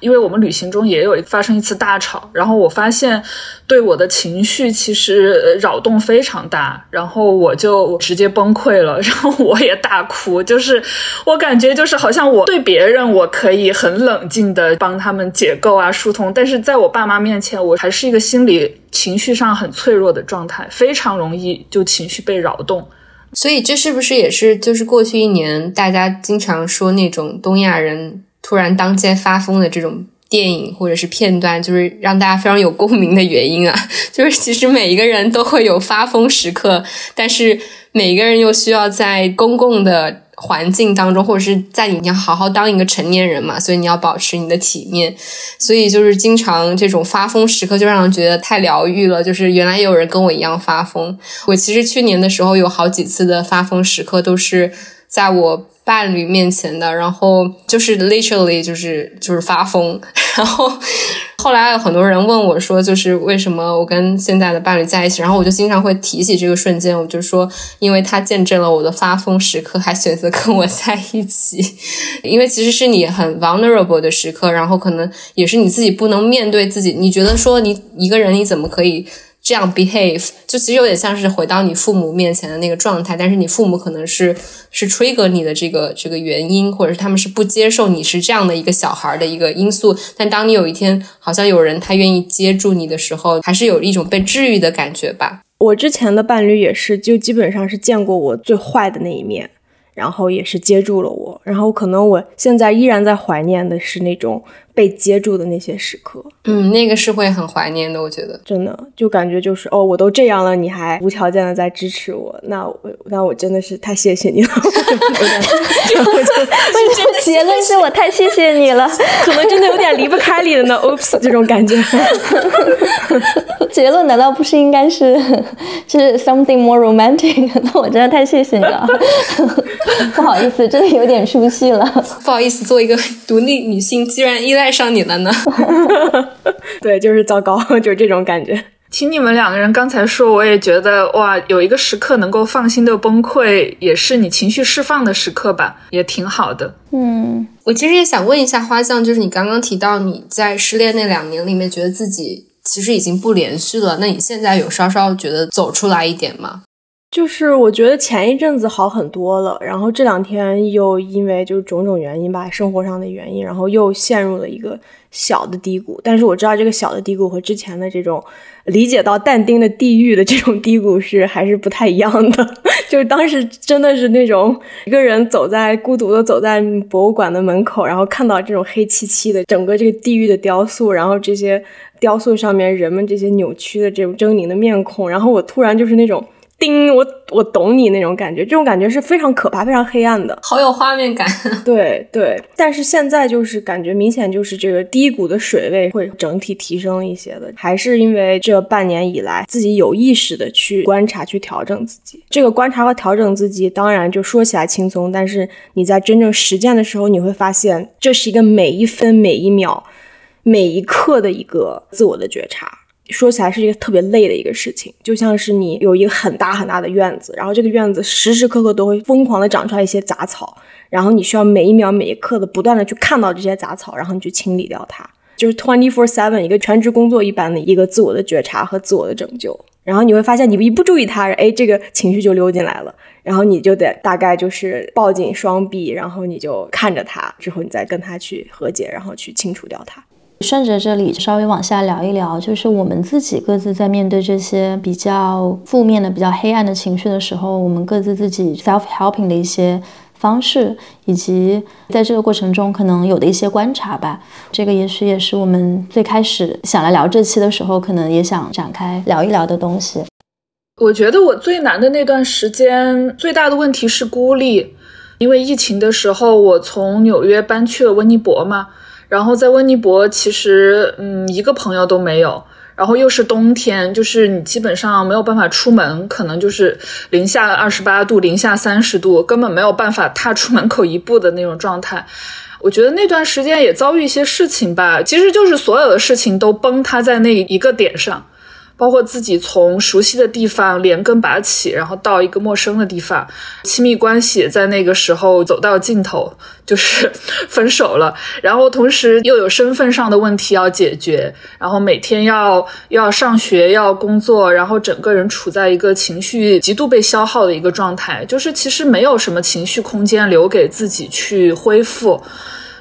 因为我们旅行中也有发生一次大吵，然后我发现对我的情绪其实扰动非常大，然后我就直接崩溃了，然后我也大哭。就是我感觉就是好像我对别人我可以很冷静的帮他们解构啊疏通，但是在我爸妈面前，我还是一个心理情绪上很脆弱的状态，非常容易就情绪被扰动。所以这是不是也是就是过去一年大家经常说那种东亚人突然当街发疯的这种电影或者是片段，就是让大家非常有共鸣的原因啊？就是其实每一个人都会有发疯时刻，但是每个人又需要在公共的。环境当中，或者是在你要好好当一个成年人嘛，所以你要保持你的体面。所以就是经常这种发疯时刻，就让人觉得太疗愈了。就是原来也有人跟我一样发疯。我其实去年的时候有好几次的发疯时刻，都是在我伴侣面前的，然后就是 literally 就是就是发疯，然后。后来有很多人问我说，就是为什么我跟现在的伴侣在一起？然后我就经常会提起这个瞬间，我就说，因为他见证了我的发疯时刻，还选择跟我在一起。因为其实是你很 vulnerable 的时刻，然后可能也是你自己不能面对自己。你觉得说你一个人你怎么可以？这样 behave 就其实有点像是回到你父母面前的那个状态，但是你父母可能是是 trigger 你的这个这个原因，或者是他们是不接受你是这样的一个小孩的一个因素。但当你有一天好像有人他愿意接住你的时候，还是有一种被治愈的感觉吧。我之前的伴侣也是，就基本上是见过我最坏的那一面。然后也是接住了我，然后可能我现在依然在怀念的是那种被接住的那些时刻。嗯，那个是会很怀念的，我觉得真的就感觉就是哦，我都这样了，你还无条件的在支持我，那我那我真的是太谢谢你了。结论 是我太谢谢你了，可能真的有点离不开你了呢。Oops，这种感觉。结论难道不是应该是是 something more romantic？那我真的太谢谢你了。不好意思，真的有点出戏了。不好意思，做一个独立女性，居然依赖上你了呢。对，就是糟糕，就是这种感觉。听你们两个人刚才说，我也觉得哇，有一个时刻能够放心的崩溃，也是你情绪释放的时刻吧，也挺好的。嗯，我其实也想问一下花酱，就是你刚刚提到你在失恋那两年里面，觉得自己其实已经不连续了，那你现在有稍稍觉得走出来一点吗？就是我觉得前一阵子好很多了，然后这两天又因为就是种种原因吧，生活上的原因，然后又陷入了一个小的低谷。但是我知道这个小的低谷和之前的这种理解到但丁的地狱的这种低谷是还是不太一样的。就是当时真的是那种一个人走在孤独的走在博物馆的门口，然后看到这种黑漆漆的整个这个地狱的雕塑，然后这些雕塑上面人们这些扭曲的这种狰狞的面孔，然后我突然就是那种。叮，我我懂你那种感觉，这种感觉是非常可怕、非常黑暗的，好有画面感。对对，但是现在就是感觉明显就是这个低谷的水位会整体提升一些的，还是因为这半年以来自己有意识的去观察、去调整自己。这个观察和调整自己，当然就说起来轻松，但是你在真正实践的时候，你会发现这是一个每一分、每一秒、每一刻的一个自我的觉察。说起来是一个特别累的一个事情，就像是你有一个很大很大的院子，然后这个院子时时刻刻都会疯狂的长出来一些杂草，然后你需要每一秒每一刻的不断的去看到这些杂草，然后你去清理掉它，就是 twenty four seven 一个全职工作一般的一个自我的觉察和自我的拯救。然后你会发现，你一不注意它，哎，这个情绪就溜进来了，然后你就得大概就是抱紧双臂，然后你就看着它，之后你再跟它去和解，然后去清除掉它。顺着这里稍微往下聊一聊，就是我们自己各自在面对这些比较负面的、比较黑暗的情绪的时候，我们各自自己 self helping 的一些方式，以及在这个过程中可能有的一些观察吧。这个也许也是我们最开始想来聊这期的时候，可能也想展开聊一聊的东西。我觉得我最难的那段时间，最大的问题是孤立，因为疫情的时候，我从纽约搬去了温尼伯嘛。然后在温尼伯，其实嗯一个朋友都没有。然后又是冬天，就是你基本上没有办法出门，可能就是零下二十八度、零下三十度，根本没有办法踏出门口一步的那种状态。我觉得那段时间也遭遇一些事情吧，其实就是所有的事情都崩塌在那一个点上。包括自己从熟悉的地方连根拔起，然后到一个陌生的地方，亲密关系在那个时候走到尽头，就是 分手了。然后同时又有身份上的问题要解决，然后每天要要上学要工作，然后整个人处在一个情绪极度被消耗的一个状态，就是其实没有什么情绪空间留给自己去恢复。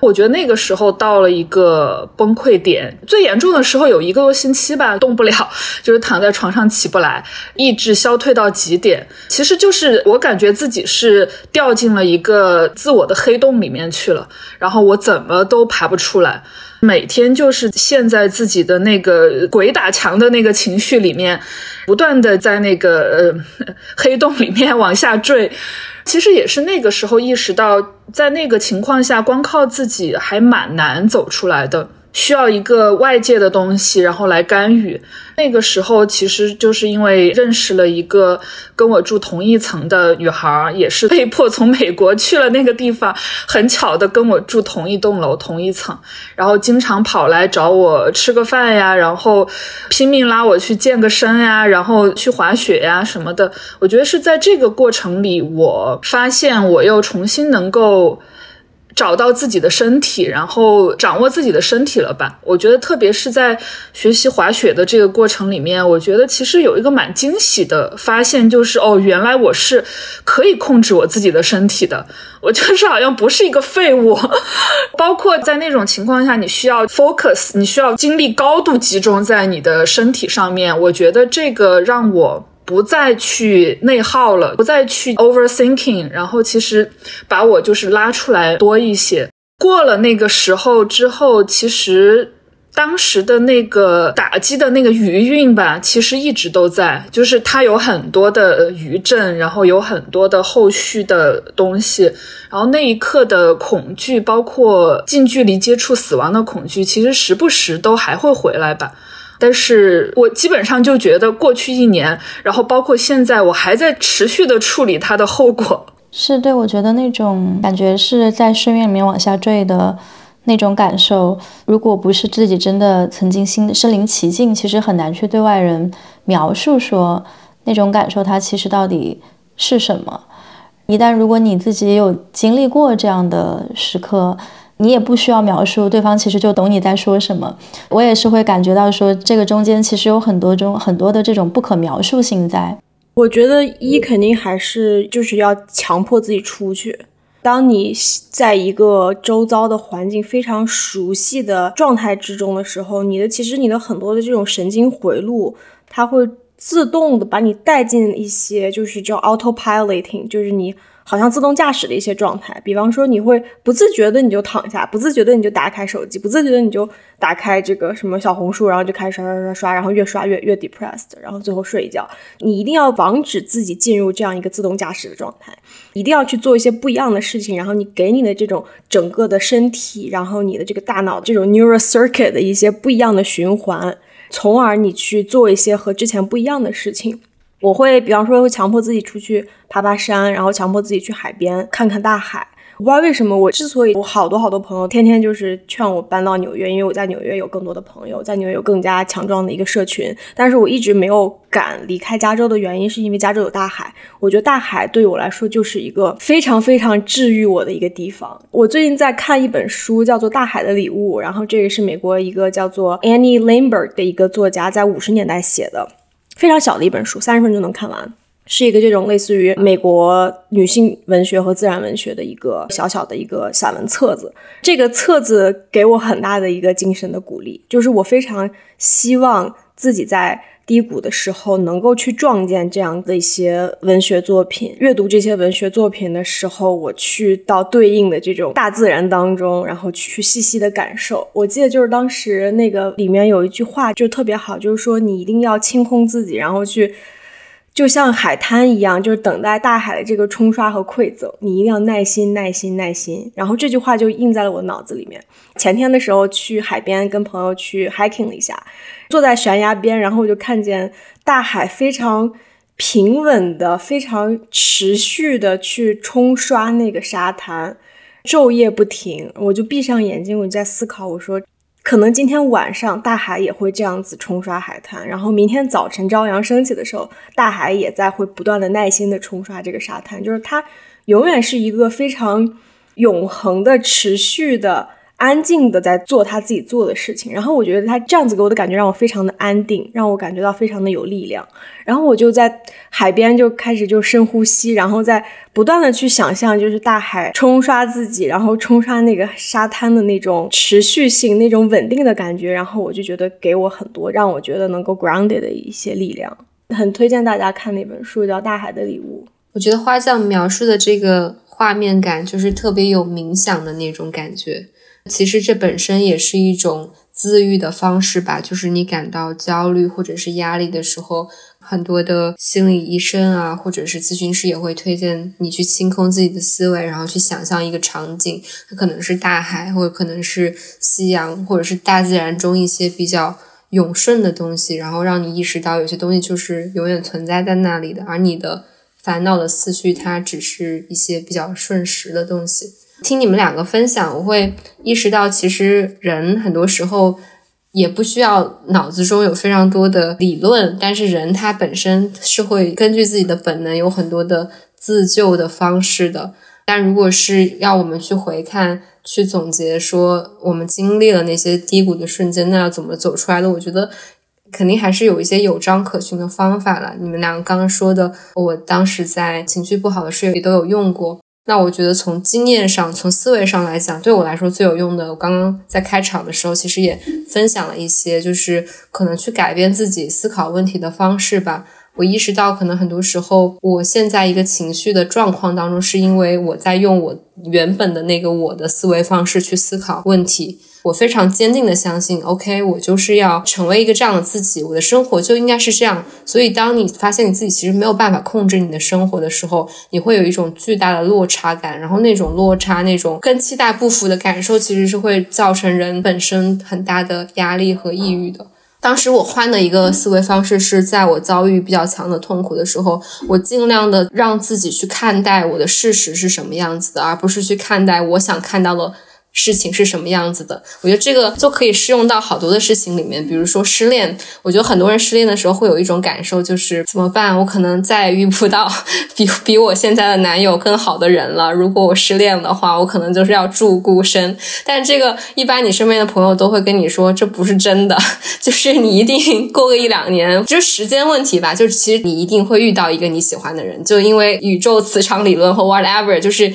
我觉得那个时候到了一个崩溃点，最严重的时候有一个多星期吧，动不了，就是躺在床上起不来，意志消退到极点。其实就是我感觉自己是掉进了一个自我的黑洞里面去了，然后我怎么都爬不出来，每天就是陷在自己的那个鬼打墙的那个情绪里面，不断的在那个呃黑洞里面往下坠。其实也是那个时候意识到，在那个情况下，光靠自己还蛮难走出来的。需要一个外界的东西，然后来干预。那个时候，其实就是因为认识了一个跟我住同一层的女孩，也是被迫从美国去了那个地方，很巧的跟我住同一栋楼、同一层，然后经常跑来找我吃个饭呀，然后拼命拉我去健个身呀，然后去滑雪呀什么的。我觉得是在这个过程里，我发现我又重新能够。找到自己的身体，然后掌握自己的身体了吧？我觉得，特别是在学习滑雪的这个过程里面，我觉得其实有一个蛮惊喜的发现，就是哦，原来我是可以控制我自己的身体的。我就是好像不是一个废物。包括在那种情况下，你需要 focus，你需要精力高度集中在你的身体上面。我觉得这个让我。不再去内耗了，不再去 overthinking，然后其实把我就是拉出来多一些。过了那个时候之后，其实当时的那个打击的那个余韵吧，其实一直都在，就是它有很多的余震，然后有很多的后续的东西，然后那一刻的恐惧，包括近距离接触死亡的恐惧，其实时不时都还会回来吧。但是我基本上就觉得过去一年，然后包括现在，我还在持续的处理它的后果。是对，我觉得那种感觉是在深渊里面往下坠的那种感受，如果不是自己真的曾经心身临其境，其实很难去对外人描述说那种感受它其实到底是什么。一旦如果你自己有经历过这样的时刻。你也不需要描述，对方其实就懂你在说什么。我也是会感觉到说，这个中间其实有很多种很多的这种不可描述性在。我觉得一肯定还是就是要强迫自己出去。当你在一个周遭的环境非常熟悉的状态之中的时候，你的其实你的很多的这种神经回路，它会自动的把你带进一些就是叫 autopiloting，就是你。好像自动驾驶的一些状态，比方说你会不自觉的你就躺下，不自觉的你就打开手机，不自觉的你就打开这个什么小红书，然后就开始刷刷刷刷，然后越刷越越 depressed，然后最后睡一觉。你一定要防止自己进入这样一个自动驾驶的状态，一定要去做一些不一样的事情，然后你给你的这种整个的身体，然后你的这个大脑这种 neural circuit 的一些不一样的循环，从而你去做一些和之前不一样的事情。我会，比方说，会强迫自己出去爬爬山，然后强迫自己去海边看看大海。我不知道为什么，我之所以我好多好多朋友天天就是劝我搬到纽约，因为我在纽约有更多的朋友，在纽约有更加强壮的一个社群。但是我一直没有敢离开加州的原因，是因为加州有大海。我觉得大海对于我来说就是一个非常非常治愈我的一个地方。我最近在看一本书，叫做《大海的礼物》，然后这个是美国一个叫做 Annie Lambert 的一个作家在五十年代写的。非常小的一本书，三十分钟能看完，是一个这种类似于美国女性文学和自然文学的一个小小的一个散文册子。这个册子给我很大的一个精神的鼓励，就是我非常希望自己在。低谷的时候，能够去撞见这样的一些文学作品，阅读这些文学作品的时候，我去到对应的这种大自然当中，然后去细细的感受。我记得就是当时那个里面有一句话就特别好，就是说你一定要清空自己，然后去就像海滩一样，就是等待大海的这个冲刷和馈赠，你一定要耐心、耐心、耐心。然后这句话就印在了我脑子里面。前天的时候去海边跟朋友去 hiking 了一下，坐在悬崖边，然后我就看见大海非常平稳的、非常持续的去冲刷那个沙滩，昼夜不停。我就闭上眼睛，我就在思考，我说。可能今天晚上大海也会这样子冲刷海滩，然后明天早晨朝阳升起的时候，大海也在会不断的耐心的冲刷这个沙滩，就是它永远是一个非常永恒的、持续的。安静的在做他自己做的事情，然后我觉得他这样子给我的感觉让我非常的安定，让我感觉到非常的有力量。然后我就在海边就开始就深呼吸，然后在不断的去想象，就是大海冲刷自己，然后冲刷那个沙滩的那种持续性、那种稳定的感觉。然后我就觉得给我很多让我觉得能够 grounded 的一些力量。很推荐大家看那本书，叫《大海的礼物》。我觉得花匠描述的这个画面感，就是特别有冥想的那种感觉。其实这本身也是一种自愈的方式吧，就是你感到焦虑或者是压力的时候，很多的心理医生啊，或者是咨询师也会推荐你去清空自己的思维，然后去想象一个场景，它可能是大海，或者可能是夕阳，或者是大自然中一些比较永顺的东西，然后让你意识到有些东西就是永远存在在那里的，而你的烦恼的思绪，它只是一些比较瞬时的东西。听你们两个分享，我会意识到，其实人很多时候也不需要脑子中有非常多的理论，但是人他本身是会根据自己的本能有很多的自救的方式的。但如果是要我们去回看、去总结，说我们经历了那些低谷的瞬间，那要怎么走出来的？我觉得肯定还是有一些有章可循的方法了。你们两个刚刚说的，我当时在情绪不好的时候也都有用过。那我觉得从经验上、从思维上来讲，对我来说最有用的，我刚刚在开场的时候其实也分享了一些，就是可能去改变自己思考问题的方式吧。我意识到，可能很多时候我现在一个情绪的状况当中，是因为我在用我原本的那个我的思维方式去思考问题。我非常坚定的相信，OK，我就是要成为一个这样的自己，我的生活就应该是这样。所以，当你发现你自己其实没有办法控制你的生活的时候，你会有一种巨大的落差感，然后那种落差、那种跟期待不符的感受，其实是会造成人本身很大的压力和抑郁的。当时我换的一个思维方式是在我遭遇比较强的痛苦的时候，我尽量的让自己去看待我的事实是什么样子的，而不是去看待我想看到的。事情是什么样子的？我觉得这个就可以适用到好多的事情里面，比如说失恋。我觉得很多人失恋的时候会有一种感受，就是怎么办？我可能再也遇不到 比比我现在的男友更好的人了。如果我失恋的话，我可能就是要住孤身。但这个一般你身边的朋友都会跟你说，这不是真的，就是你一定过个一两年，就是时间问题吧。就是其实你一定会遇到一个你喜欢的人，就因为宇宙磁场理论和 whatever，就是。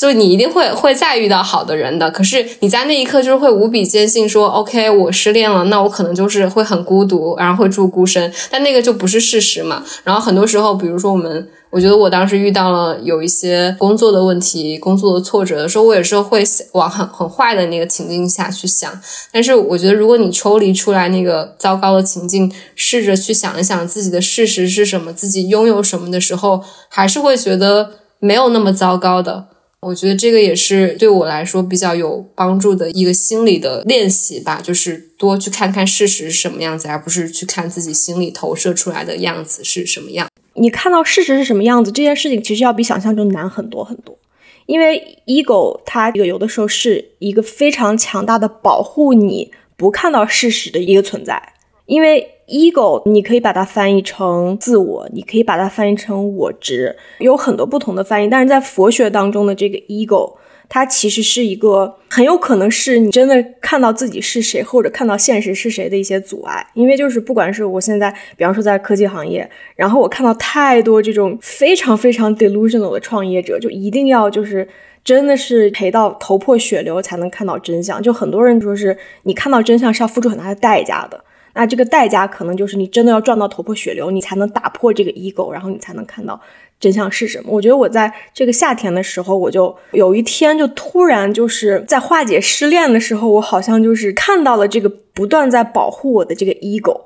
就你一定会会再遇到好的人的，可是你在那一刻就是会无比坚信说，OK，我失恋了，那我可能就是会很孤独，然后会住孤身，但那个就不是事实嘛。然后很多时候，比如说我们，我觉得我当时遇到了有一些工作的问题、工作的挫折的时候，我有时候会往很很坏的那个情境下去想。但是我觉得，如果你抽离出来那个糟糕的情境，试着去想一想自己的事实是什么，自己拥有什么的时候，还是会觉得没有那么糟糕的。我觉得这个也是对我来说比较有帮助的一个心理的练习吧，就是多去看看事实是什么样子，而不是去看自己心里投射出来的样子是什么样。你看到事实是什么样子，这件事情其实要比想象中难很多很多。因为 ego 它有的时候是一个非常强大的保护你不看到事实的一个存在，因为。ego，你可以把它翻译成自我，你可以把它翻译成我执，有很多不同的翻译。但是在佛学当中的这个 ego，它其实是一个很有可能是你真的看到自己是谁，或者看到现实是谁的一些阻碍。因为就是不管是我现在，比方说在科技行业，然后我看到太多这种非常非常 delusional 的创业者，就一定要就是真的是赔到头破血流才能看到真相。就很多人说是你看到真相是要付出很大的代价的。那这个代价可能就是你真的要撞到头破血流，你才能打破这个 ego，然后你才能看到真相是什么。我觉得我在这个夏天的时候，我就有一天就突然就是在化解失恋的时候，我好像就是看到了这个不断在保护我的这个 ego，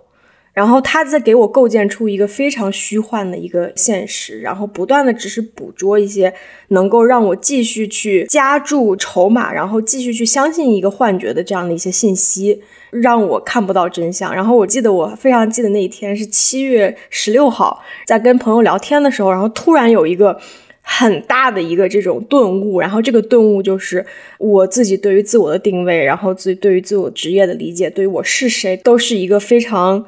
然后他在给我构建出一个非常虚幻的一个现实，然后不断的只是捕捉一些能够让我继续去加注筹码，然后继续去相信一个幻觉的这样的一些信息，让我看不到真相。然后我记得我非常记得那一天是七月十六号，在跟朋友聊天的时候，然后突然有一个。很大的一个这种顿悟，然后这个顿悟就是我自己对于自我的定位，然后自己对于自我职业的理解，对于我是谁，都是一个非常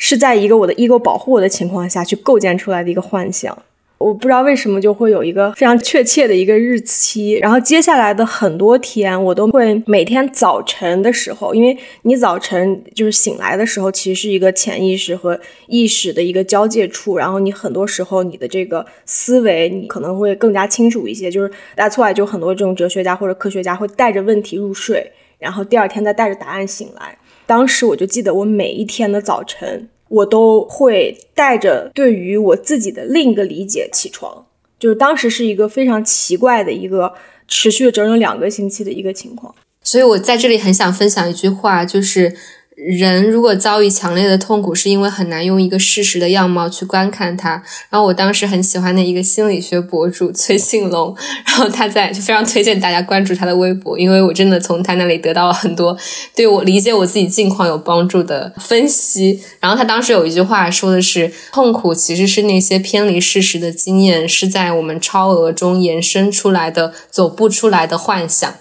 是在一个我的 ego 保护我的情况下去构建出来的一个幻想。我不知道为什么就会有一个非常确切的一个日期，然后接下来的很多天，我都会每天早晨的时候，因为你早晨就是醒来的时候，其实是一个潜意识和意识的一个交界处，然后你很多时候你的这个思维，你可能会更加清楚一些。就是大家错来就很多这种哲学家或者科学家会带着问题入睡，然后第二天再带着答案醒来。当时我就记得我每一天的早晨。我都会带着对于我自己的另一个理解起床，就是当时是一个非常奇怪的一个持续了整整两个星期的一个情况。所以我在这里很想分享一句话，就是。人如果遭遇强烈的痛苦，是因为很难用一个事实的样貌去观看它。然后我当时很喜欢的一个心理学博主崔庆龙，然后他在就非常推荐大家关注他的微博，因为我真的从他那里得到了很多对我理解我自己境况有帮助的分析。然后他当时有一句话说的是：痛苦其实是那些偏离事实的经验，是在我们超额中延伸出来的走不出来的幻想。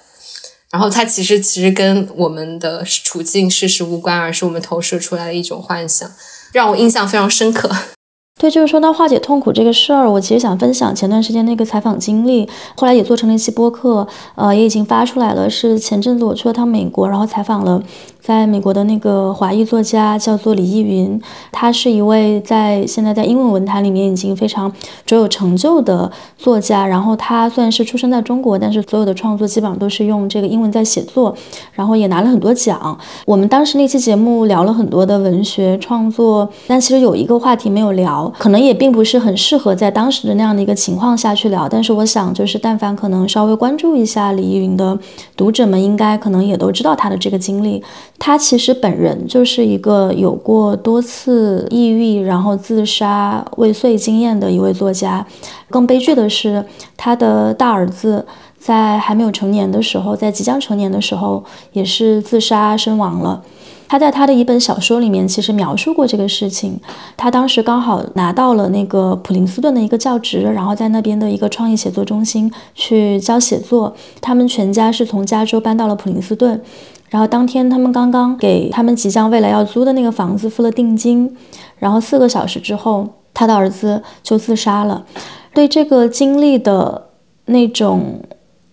然后它其实其实跟我们的处境事实无关，而是我们投射出来的一种幻想，让我印象非常深刻。对，就是说到化解痛苦这个事儿，我其实想分享前段时间那个采访经历，后来也做成了一期播客，呃，也已经发出来了。是前阵子我去了趟美国，然后采访了。在美国的那个华裔作家叫做李易云，他是一位在现在在英文文坛里面已经非常卓有成就的作家。然后他虽然是出生在中国，但是所有的创作基本上都是用这个英文在写作，然后也拿了很多奖。我们当时那期节目聊了很多的文学创作，但其实有一个话题没有聊，可能也并不是很适合在当时的那样的一个情况下去聊。但是我想，就是但凡可能稍微关注一下李易云的读者们，应该可能也都知道他的这个经历。他其实本人就是一个有过多次抑郁，然后自杀未遂经验的一位作家。更悲剧的是，他的大儿子在还没有成年的时候，在即将成年的时候，也是自杀身亡了。他在他的一本小说里面其实描述过这个事情。他当时刚好拿到了那个普林斯顿的一个教职，然后在那边的一个创意写作中心去教写作。他们全家是从加州搬到了普林斯顿。然后当天他们刚刚给他们即将未来要租的那个房子付了定金，然后四个小时之后，他的儿子就自杀了。对这个经历的那种。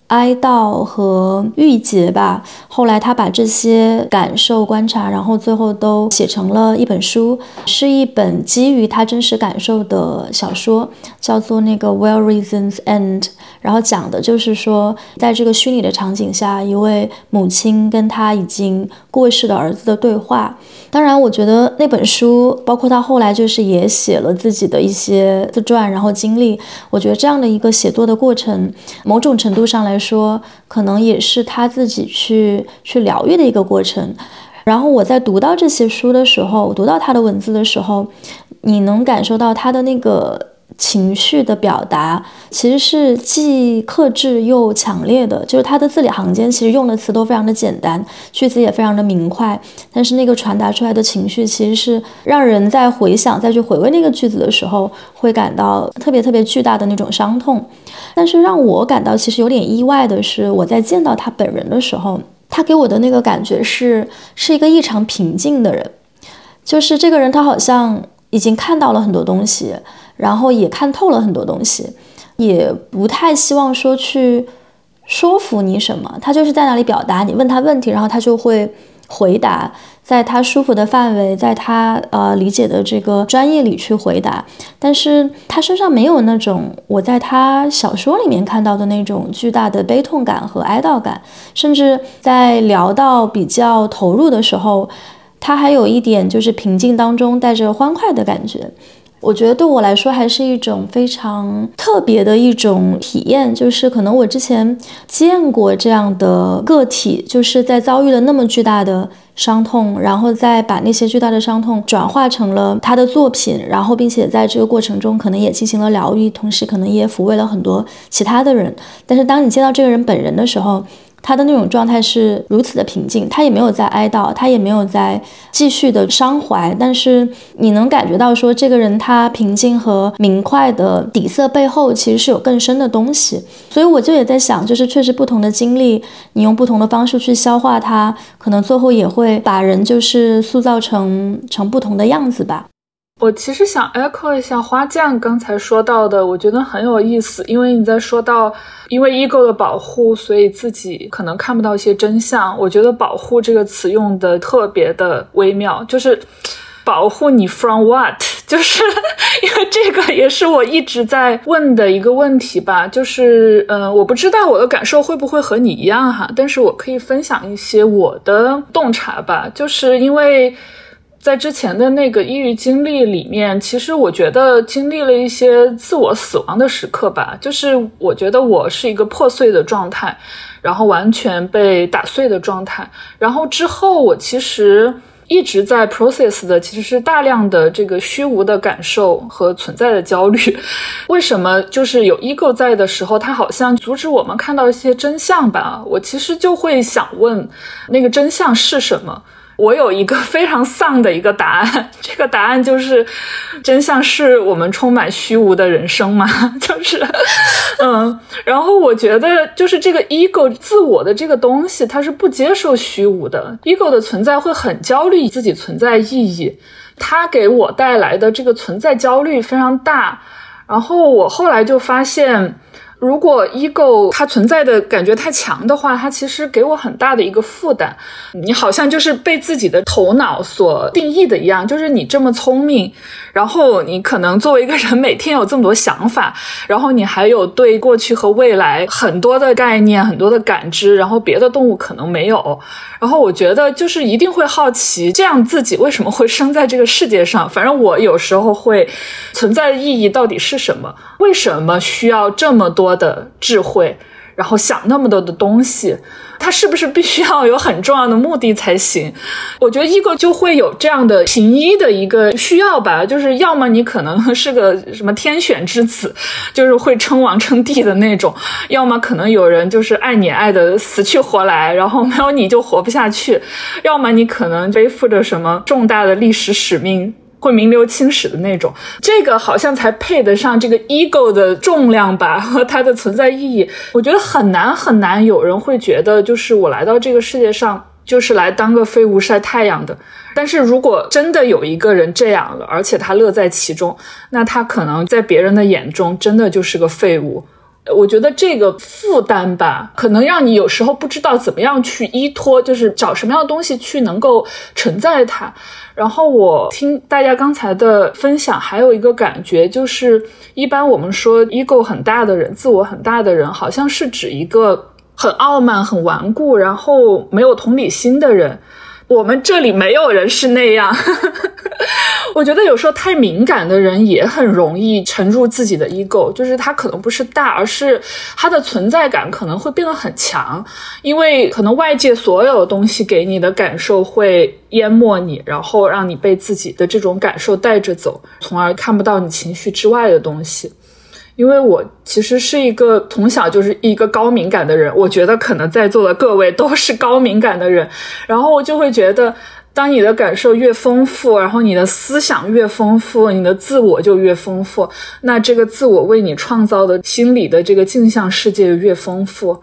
哀悼和郁结吧。后来他把这些感受、观察，然后最后都写成了一本书，是一本基于他真实感受的小说，叫做那个《Well Reasons End》。然后讲的就是说，在这个虚拟的场景下，一位母亲跟他已经过世的儿子的对话。当然，我觉得那本书，包括他后来就是也写了自己的一些自传，然后经历。我觉得这样的一个写作的过程，某种程度上来说，可能也是他自己去去疗愈的一个过程。然后我在读到这些书的时候，读到他的文字的时候，你能感受到他的那个。情绪的表达其实是既克制又强烈的，就是他的字里行间其实用的词都非常的简单，句子也非常的明快，但是那个传达出来的情绪其实是让人在回想再去回味那个句子的时候，会感到特别特别巨大的那种伤痛。但是让我感到其实有点意外的是，我在见到他本人的时候，他给我的那个感觉是是一个异常平静的人，就是这个人他好像已经看到了很多东西。然后也看透了很多东西，也不太希望说去说服你什么，他就是在那里表达。你问他问题，然后他就会回答，在他舒服的范围，在他呃理解的这个专业里去回答。但是他身上没有那种我在他小说里面看到的那种巨大的悲痛感和哀悼感，甚至在聊到比较投入的时候，他还有一点就是平静当中带着欢快的感觉。我觉得对我来说还是一种非常特别的一种体验，就是可能我之前见过这样的个体，就是在遭遇了那么巨大的伤痛，然后再把那些巨大的伤痛转化成了他的作品，然后并且在这个过程中可能也进行了疗愈，同时可能也抚慰了很多其他的人。但是当你见到这个人本人的时候，他的那种状态是如此的平静，他也没有在哀悼，他也没有在继续的伤怀，但是你能感觉到说，这个人他平静和明快的底色背后其实是有更深的东西。所以我就也在想，就是确实不同的经历，你用不同的方式去消化它，可能最后也会把人就是塑造成成不同的样子吧。我其实想 echo 一下花匠刚才说到的，我觉得很有意思，因为你在说到因为 ego 的保护，所以自己可能看不到一些真相。我觉得“保护”这个词用的特别的微妙，就是保护你 from what？就是因为这个也是我一直在问的一个问题吧。就是嗯，我不知道我的感受会不会和你一样哈，但是我可以分享一些我的洞察吧。就是因为。在之前的那个抑郁经历里面，其实我觉得经历了一些自我死亡的时刻吧。就是我觉得我是一个破碎的状态，然后完全被打碎的状态。然后之后，我其实一直在 process 的，其实是大量的这个虚无的感受和存在的焦虑。为什么？就是有 ego 在的时候，它好像阻止我们看到一些真相吧。我其实就会想问，那个真相是什么？我有一个非常丧的一个答案，这个答案就是，真相是我们充满虚无的人生嘛，就是，嗯，然后我觉得就是这个 ego 自我的这个东西，它是不接受虚无的，ego 的存在会很焦虑自己存在意义，它给我带来的这个存在焦虑非常大，然后我后来就发现。如果 ego 它存在的感觉太强的话，它其实给我很大的一个负担。你好像就是被自己的头脑所定义的一样，就是你这么聪明，然后你可能作为一个人每天有这么多想法，然后你还有对过去和未来很多的概念、很多的感知，然后别的动物可能没有。然后我觉得就是一定会好奇，这样自己为什么会生在这个世界上？反正我有时候会存在的意义到底是什么？为什么需要这么多？的智慧，然后想那么多的东西，他是不是必须要有很重要的目的才行？我觉得 ego 就会有这样的平一的一个需要吧，就是要么你可能是个什么天选之子，就是会称王称帝的那种；要么可能有人就是爱你爱的死去活来，然后没有你就活不下去；要么你可能背负着什么重大的历史使命。会名留青史的那种，这个好像才配得上这个 ego 的重量吧和它的存在意义。我觉得很难很难，有人会觉得就是我来到这个世界上就是来当个废物晒太阳的。但是如果真的有一个人这样了，而且他乐在其中，那他可能在别人的眼中真的就是个废物。我觉得这个负担吧，可能让你有时候不知道怎么样去依托，就是找什么样的东西去能够承载它。然后我听大家刚才的分享，还有一个感觉就是，一般我们说 ego 很大的人，自我很大的人，好像是指一个很傲慢、很顽固，然后没有同理心的人。我们这里没有人是那样，我觉得有时候太敏感的人也很容易沉入自己的 ego，就是他可能不是大，而是他的存在感可能会变得很强，因为可能外界所有东西给你的感受会淹没你，然后让你被自己的这种感受带着走，从而看不到你情绪之外的东西。因为我其实是一个从小就是一个高敏感的人，我觉得可能在座的各位都是高敏感的人，然后我就会觉得，当你的感受越丰富，然后你的思想越丰富，你的自我就越丰富，那这个自我为你创造的心理的这个镜像世界越丰富。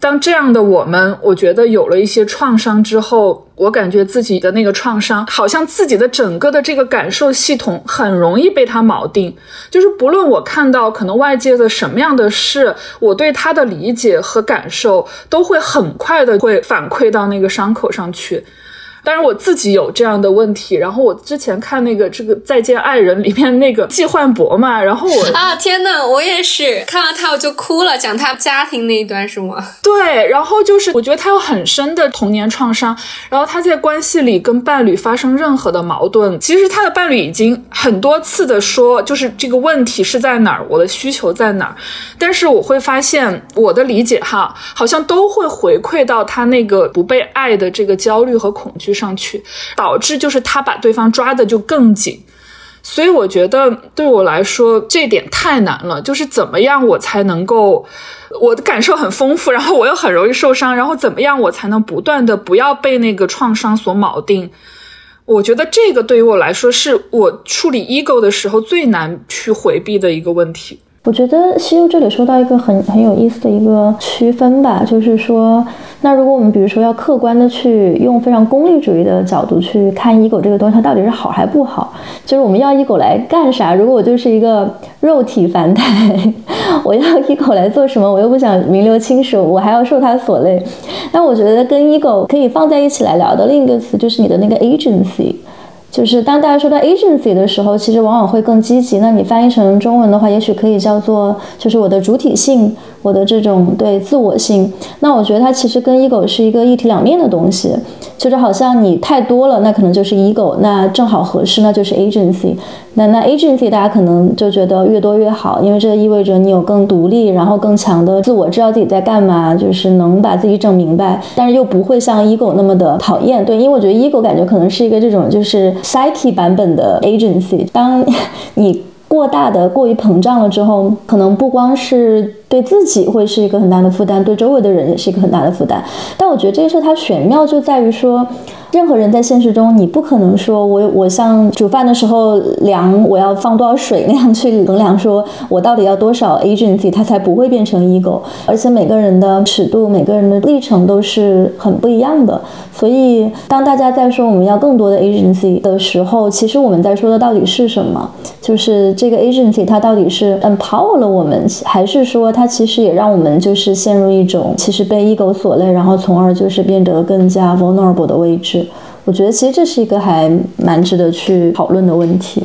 当这样的我们，我觉得有了一些创伤之后，我感觉自己的那个创伤，好像自己的整个的这个感受系统很容易被它锚定。就是不论我看到可能外界的什么样的事，我对他的理解和感受都会很快的会反馈到那个伤口上去。当然我自己有这样的问题，然后我之前看那个这个《再见爱人》里面那个季焕博嘛，然后我啊天呐，我也是看到他我就哭了，讲他家庭那一段是吗？对，然后就是我觉得他有很深的童年创伤，然后他在关系里跟伴侣发生任何的矛盾，其实他的伴侣已经很多次的说，就是这个问题是在哪儿，我的需求在哪儿，但是我会发现我的理解哈，好像都会回馈到他那个不被爱的这个焦虑和恐惧。上去，导致就是他把对方抓的就更紧，所以我觉得对我来说这点太难了。就是怎么样我才能够，我的感受很丰富，然后我又很容易受伤，然后怎么样我才能不断的不要被那个创伤所锚定？我觉得这个对于我来说是我处理 ego 的时候最难去回避的一个问题。我觉得西游这里说到一个很很有意思的一个区分吧，就是说。那如果我们比如说要客观的去用非常功利主义的角度去看 ego 这个东西，它到底是好还不好？就是我们要 ego 来干啥？如果我就是一个肉体凡胎，我要 ego 来做什么？我又不想名留青史，我还要受它所累。那我觉得跟 ego 可以放在一起来聊的另一个词就是你的那个 agency。就是当大家说到 agency 的时候，其实往往会更积极。那你翻译成中文的话，也许可以叫做就是我的主体性。我的这种对自我性，那我觉得它其实跟 ego 是一个一体两面的东西，就是好像你太多了，那可能就是 ego，那正好合适，那就是 agency。那那 agency 大家可能就觉得越多越好，因为这意味着你有更独立，然后更强的自我，知道自己在干嘛，就是能把自己整明白，但是又不会像 ego 那么的讨厌。对，因为我觉得 ego 感觉可能是一个这种就是 psyche 版本的 agency。当 你过大的过于膨胀了之后，可能不光是对自己会是一个很大的负担，对周围的人也是一个很大的负担。但我觉得这个事它玄妙就在于说。任何人在现实中，你不可能说我我像煮饭的时候量我要放多少水那样去衡量，说我到底要多少 agency，它才不会变成 ego。而且每个人的尺度、每个人的历程都是很不一样的。所以当大家在说我们要更多的 agency 的时候，其实我们在说的到底是什么？就是这个 agency 它到底是 empower 了我们，还是说它其实也让我们就是陷入一种其实被 ego 所累，然后从而就是变得更加 vulnerable 的位置？我觉得其实这是一个还蛮值得去讨论的问题。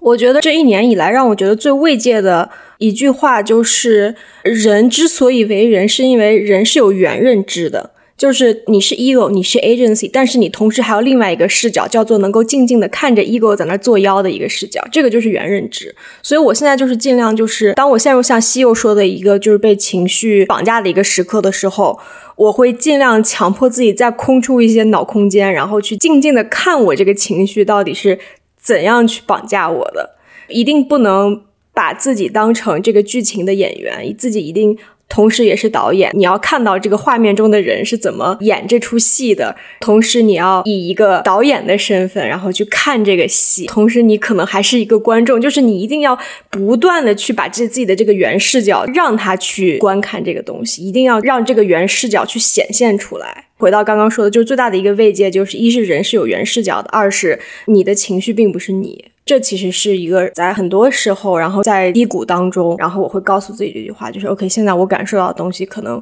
我觉得这一年以来，让我觉得最慰藉的一句话就是：人之所以为人，是因为人是有原认知的。就是你是 ego，你是 agency，但是你同时还有另外一个视角，叫做能够静静的看着 ego 在那作妖的一个视角，这个就是原认知。所以我现在就是尽量就是，当我陷入像西柚说的一个就是被情绪绑架的一个时刻的时候。我会尽量强迫自己再空出一些脑空间，然后去静静的看我这个情绪到底是怎样去绑架我的。一定不能把自己当成这个剧情的演员，自己一定。同时，也是导演，你要看到这个画面中的人是怎么演这出戏的。同时，你要以一个导演的身份，然后去看这个戏。同时，你可能还是一个观众，就是你一定要不断的去把这自己的这个原视角，让他去观看这个东西，一定要让这个原视角去显现出来。回到刚刚说的，就是最大的一个慰藉，就是一是人是有原视角的，二是你的情绪并不是你。这其实是一个在很多时候，然后在低谷当中，然后我会告诉自己这句话，就是 OK，现在我感受到的东西可能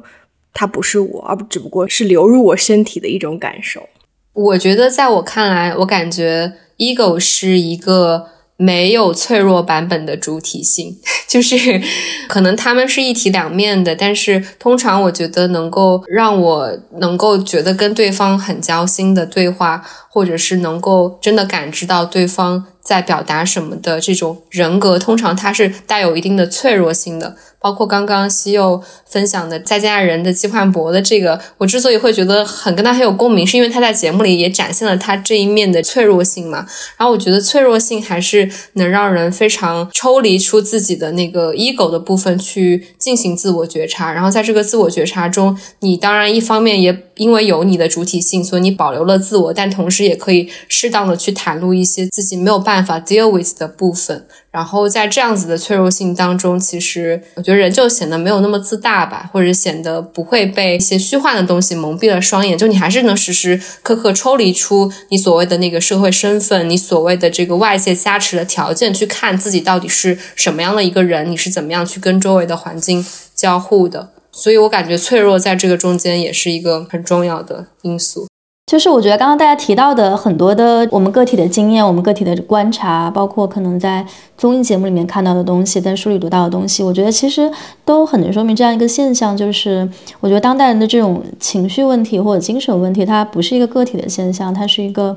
它不是我，而不只不过是流入我身体的一种感受。我觉得在我看来，我感觉 ego 是一个没有脆弱版本的主体性，就是可能他们是一体两面的，但是通常我觉得能够让我能够觉得跟对方很交心的对话，或者是能够真的感知到对方。在表达什么的这种人格，通常它是带有一定的脆弱性的。包括刚刚西柚分享的《再见爱人》的季焕博的这个，我之所以会觉得很跟他很有共鸣，是因为他在节目里也展现了他这一面的脆弱性嘛。然后我觉得脆弱性还是能让人非常抽离出自己的那个 ego 的部分去进行自我觉察。然后在这个自我觉察中，你当然一方面也因为有你的主体性，所以你保留了自我，但同时也可以适当的去袒露一些自己没有办法 deal with 的部分。然后在这样子的脆弱性当中，其实我觉得人就显得没有那么自大吧，或者显得不会被一些虚幻的东西蒙蔽了双眼。就你还是能时时刻刻抽离出你所谓的那个社会身份，你所谓的这个外界加持的条件，去看自己到底是什么样的一个人，你是怎么样去跟周围的环境交互的。所以我感觉脆弱在这个中间也是一个很重要的因素。就是我觉得刚刚大家提到的很多的我们个体的经验，我们个体的观察，包括可能在综艺节目里面看到的东西，在书里读到的东西，我觉得其实都很能说明这样一个现象，就是我觉得当代人的这种情绪问题或者精神问题，它不是一个个体的现象，它是一个。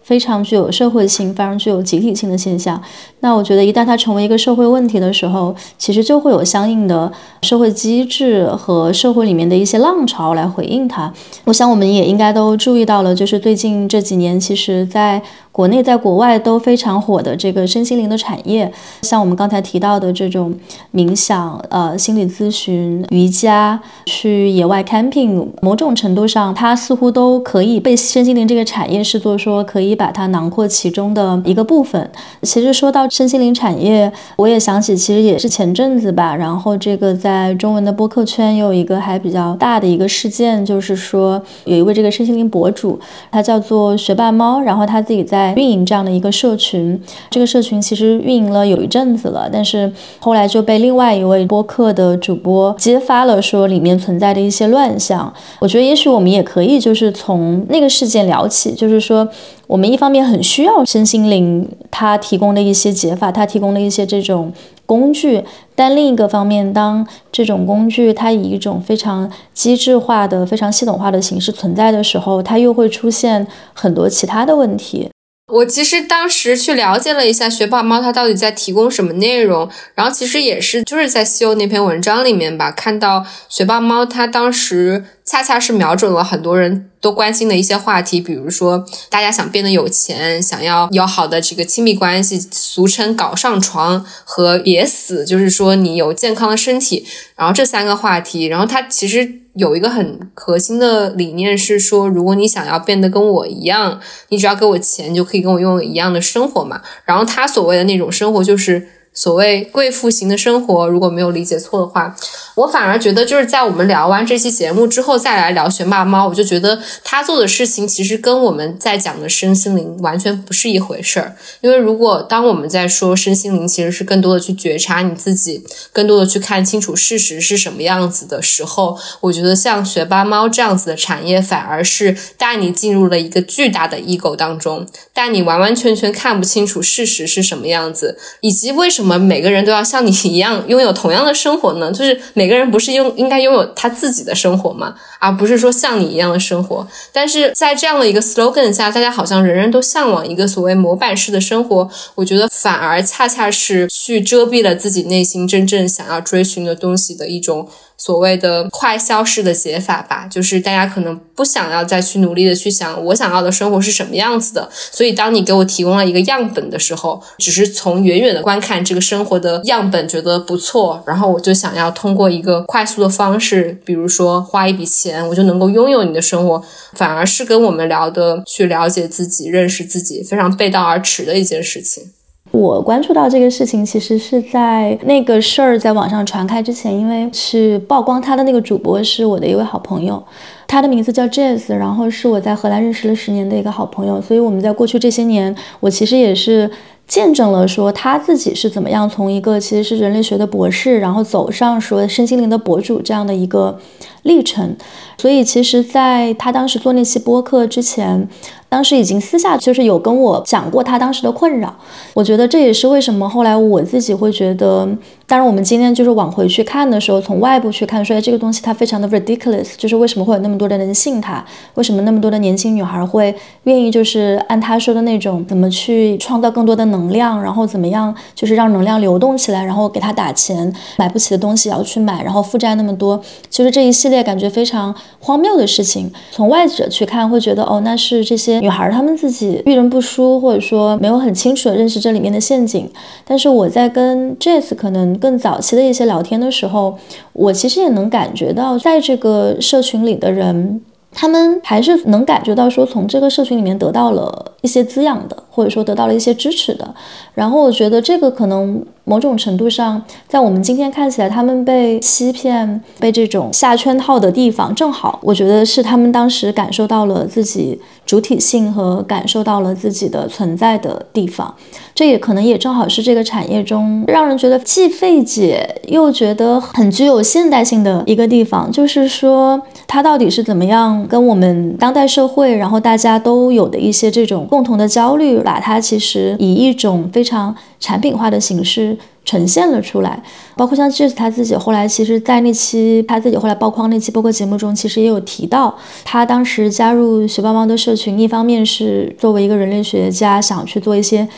非常具有社会性、非常具有集体性的现象。那我觉得，一旦它成为一个社会问题的时候，其实就会有相应的社会机制和社会里面的一些浪潮来回应它。我想，我们也应该都注意到了，就是最近这几年，其实在。国内在国外都非常火的这个身心灵的产业，像我们刚才提到的这种冥想、呃心理咨询、瑜伽、去野外 camping，某种程度上，它似乎都可以被身心灵这个产业视作说可以把它囊括其中的一个部分。其实说到身心灵产业，我也想起，其实也是前阵子吧，然后这个在中文的播客圈有一个还比较大的一个事件，就是说有一位这个身心灵博主，他叫做学霸猫，然后他自己在运营这样的一个社群，这个社群其实运营了有一阵子了，但是后来就被另外一位播客的主播揭发了，说里面存在的一些乱象。我觉得也许我们也可以就是从那个事件聊起，就是说我们一方面很需要身心灵它提供的一些解法，它提供的一些这种工具，但另一个方面，当这种工具它以一种非常机制化的、非常系统化的形式存在的时候，它又会出现很多其他的问题。我其实当时去了解了一下学霸猫，它到底在提供什么内容，然后其实也是就是在西欧那篇文章里面吧，看到学霸猫它当时。恰恰是瞄准了很多人都关心的一些话题，比如说大家想变得有钱，想要有好的这个亲密关系，俗称搞上床和别死，就是说你有健康的身体。然后这三个话题，然后它其实有一个很核心的理念是说，如果你想要变得跟我一样，你只要给我钱就可以跟我拥有一样的生活嘛。然后他所谓的那种生活就是。所谓贵妇型的生活，如果没有理解错的话，我反而觉得就是在我们聊完这期节目之后再来聊学霸猫，我就觉得他做的事情其实跟我们在讲的身心灵完全不是一回事儿。因为如果当我们在说身心灵，其实是更多的去觉察你自己，更多的去看清楚事实是什么样子的时候，我觉得像学霸猫这样子的产业，反而是带你进入了一个巨大的 ego 当中，带你完完全全看不清楚事实是什么样子，以及为什么。我们每个人都要像你一样拥有同样的生活呢？就是每个人不是拥应该拥有他自己的生活吗？而不是说像你一样的生活。但是在这样的一个 slogan 下，大家好像人人都向往一个所谓模板式的生活。我觉得反而恰恰是去遮蔽了自己内心真正想要追寻的东西的一种。所谓的快消式的解法吧，就是大家可能不想要再去努力的去想我想要的生活是什么样子的，所以当你给我提供了一个样本的时候，只是从远远的观看这个生活的样本觉得不错，然后我就想要通过一个快速的方式，比如说花一笔钱，我就能够拥有你的生活，反而是跟我们聊的去了解自己、认识自己非常背道而驰的一件事情。我关注到这个事情，其实是在那个事儿在网上传开之前，因为是曝光他的那个主播是我的一位好朋友，他的名字叫 Jazz，然后是我在荷兰认识了十年的一个好朋友，所以我们在过去这些年，我其实也是见证了说他自己是怎么样从一个其实是人类学的博士，然后走上说身心灵的博主这样的一个历程，所以其实在他当时做那期播客之前。当时已经私下就是有跟我讲过他当时的困扰，我觉得这也是为什么后来我自己会觉得，当然我们今天就是往回去看的时候，从外部去看，说哎这个东西它非常的 ridiculous，就是为什么会有那么多的人信他，为什么那么多的年轻女孩会愿意就是按他说的那种怎么去创造更多的能量，然后怎么样就是让能量流动起来，然后给他打钱，买不起的东西也要去买，然后负债那么多，其实这一系列感觉非常荒谬的事情，从外者去看会觉得哦那是这些。女孩她们自己遇人不淑，或者说没有很清楚的认识这里面的陷阱。但是我在跟 Jess 可能更早期的一些聊天的时候，我其实也能感觉到，在这个社群里的人，他们还是能感觉到说，从这个社群里面得到了一些滋养的，或者说得到了一些支持的。然后我觉得这个可能某种程度上，在我们今天看起来，他们被欺骗、被这种下圈套的地方，正好我觉得是他们当时感受到了自己主体性和感受到了自己的存在的地方。这也可能也正好是这个产业中让人觉得既费解又觉得很具有现代性的一个地方，就是说它到底是怎么样跟我们当代社会，然后大家都有的一些这种共同的焦虑，把它其实以一种非常。产品化的形式呈现了出来，包括像 j e s 他自己后来，其实，在那期他自己后来曝光那期播客节目中，其实也有提到，他当时加入雪豹猫的社群，一方面是作为一个人类学家，想去做一些。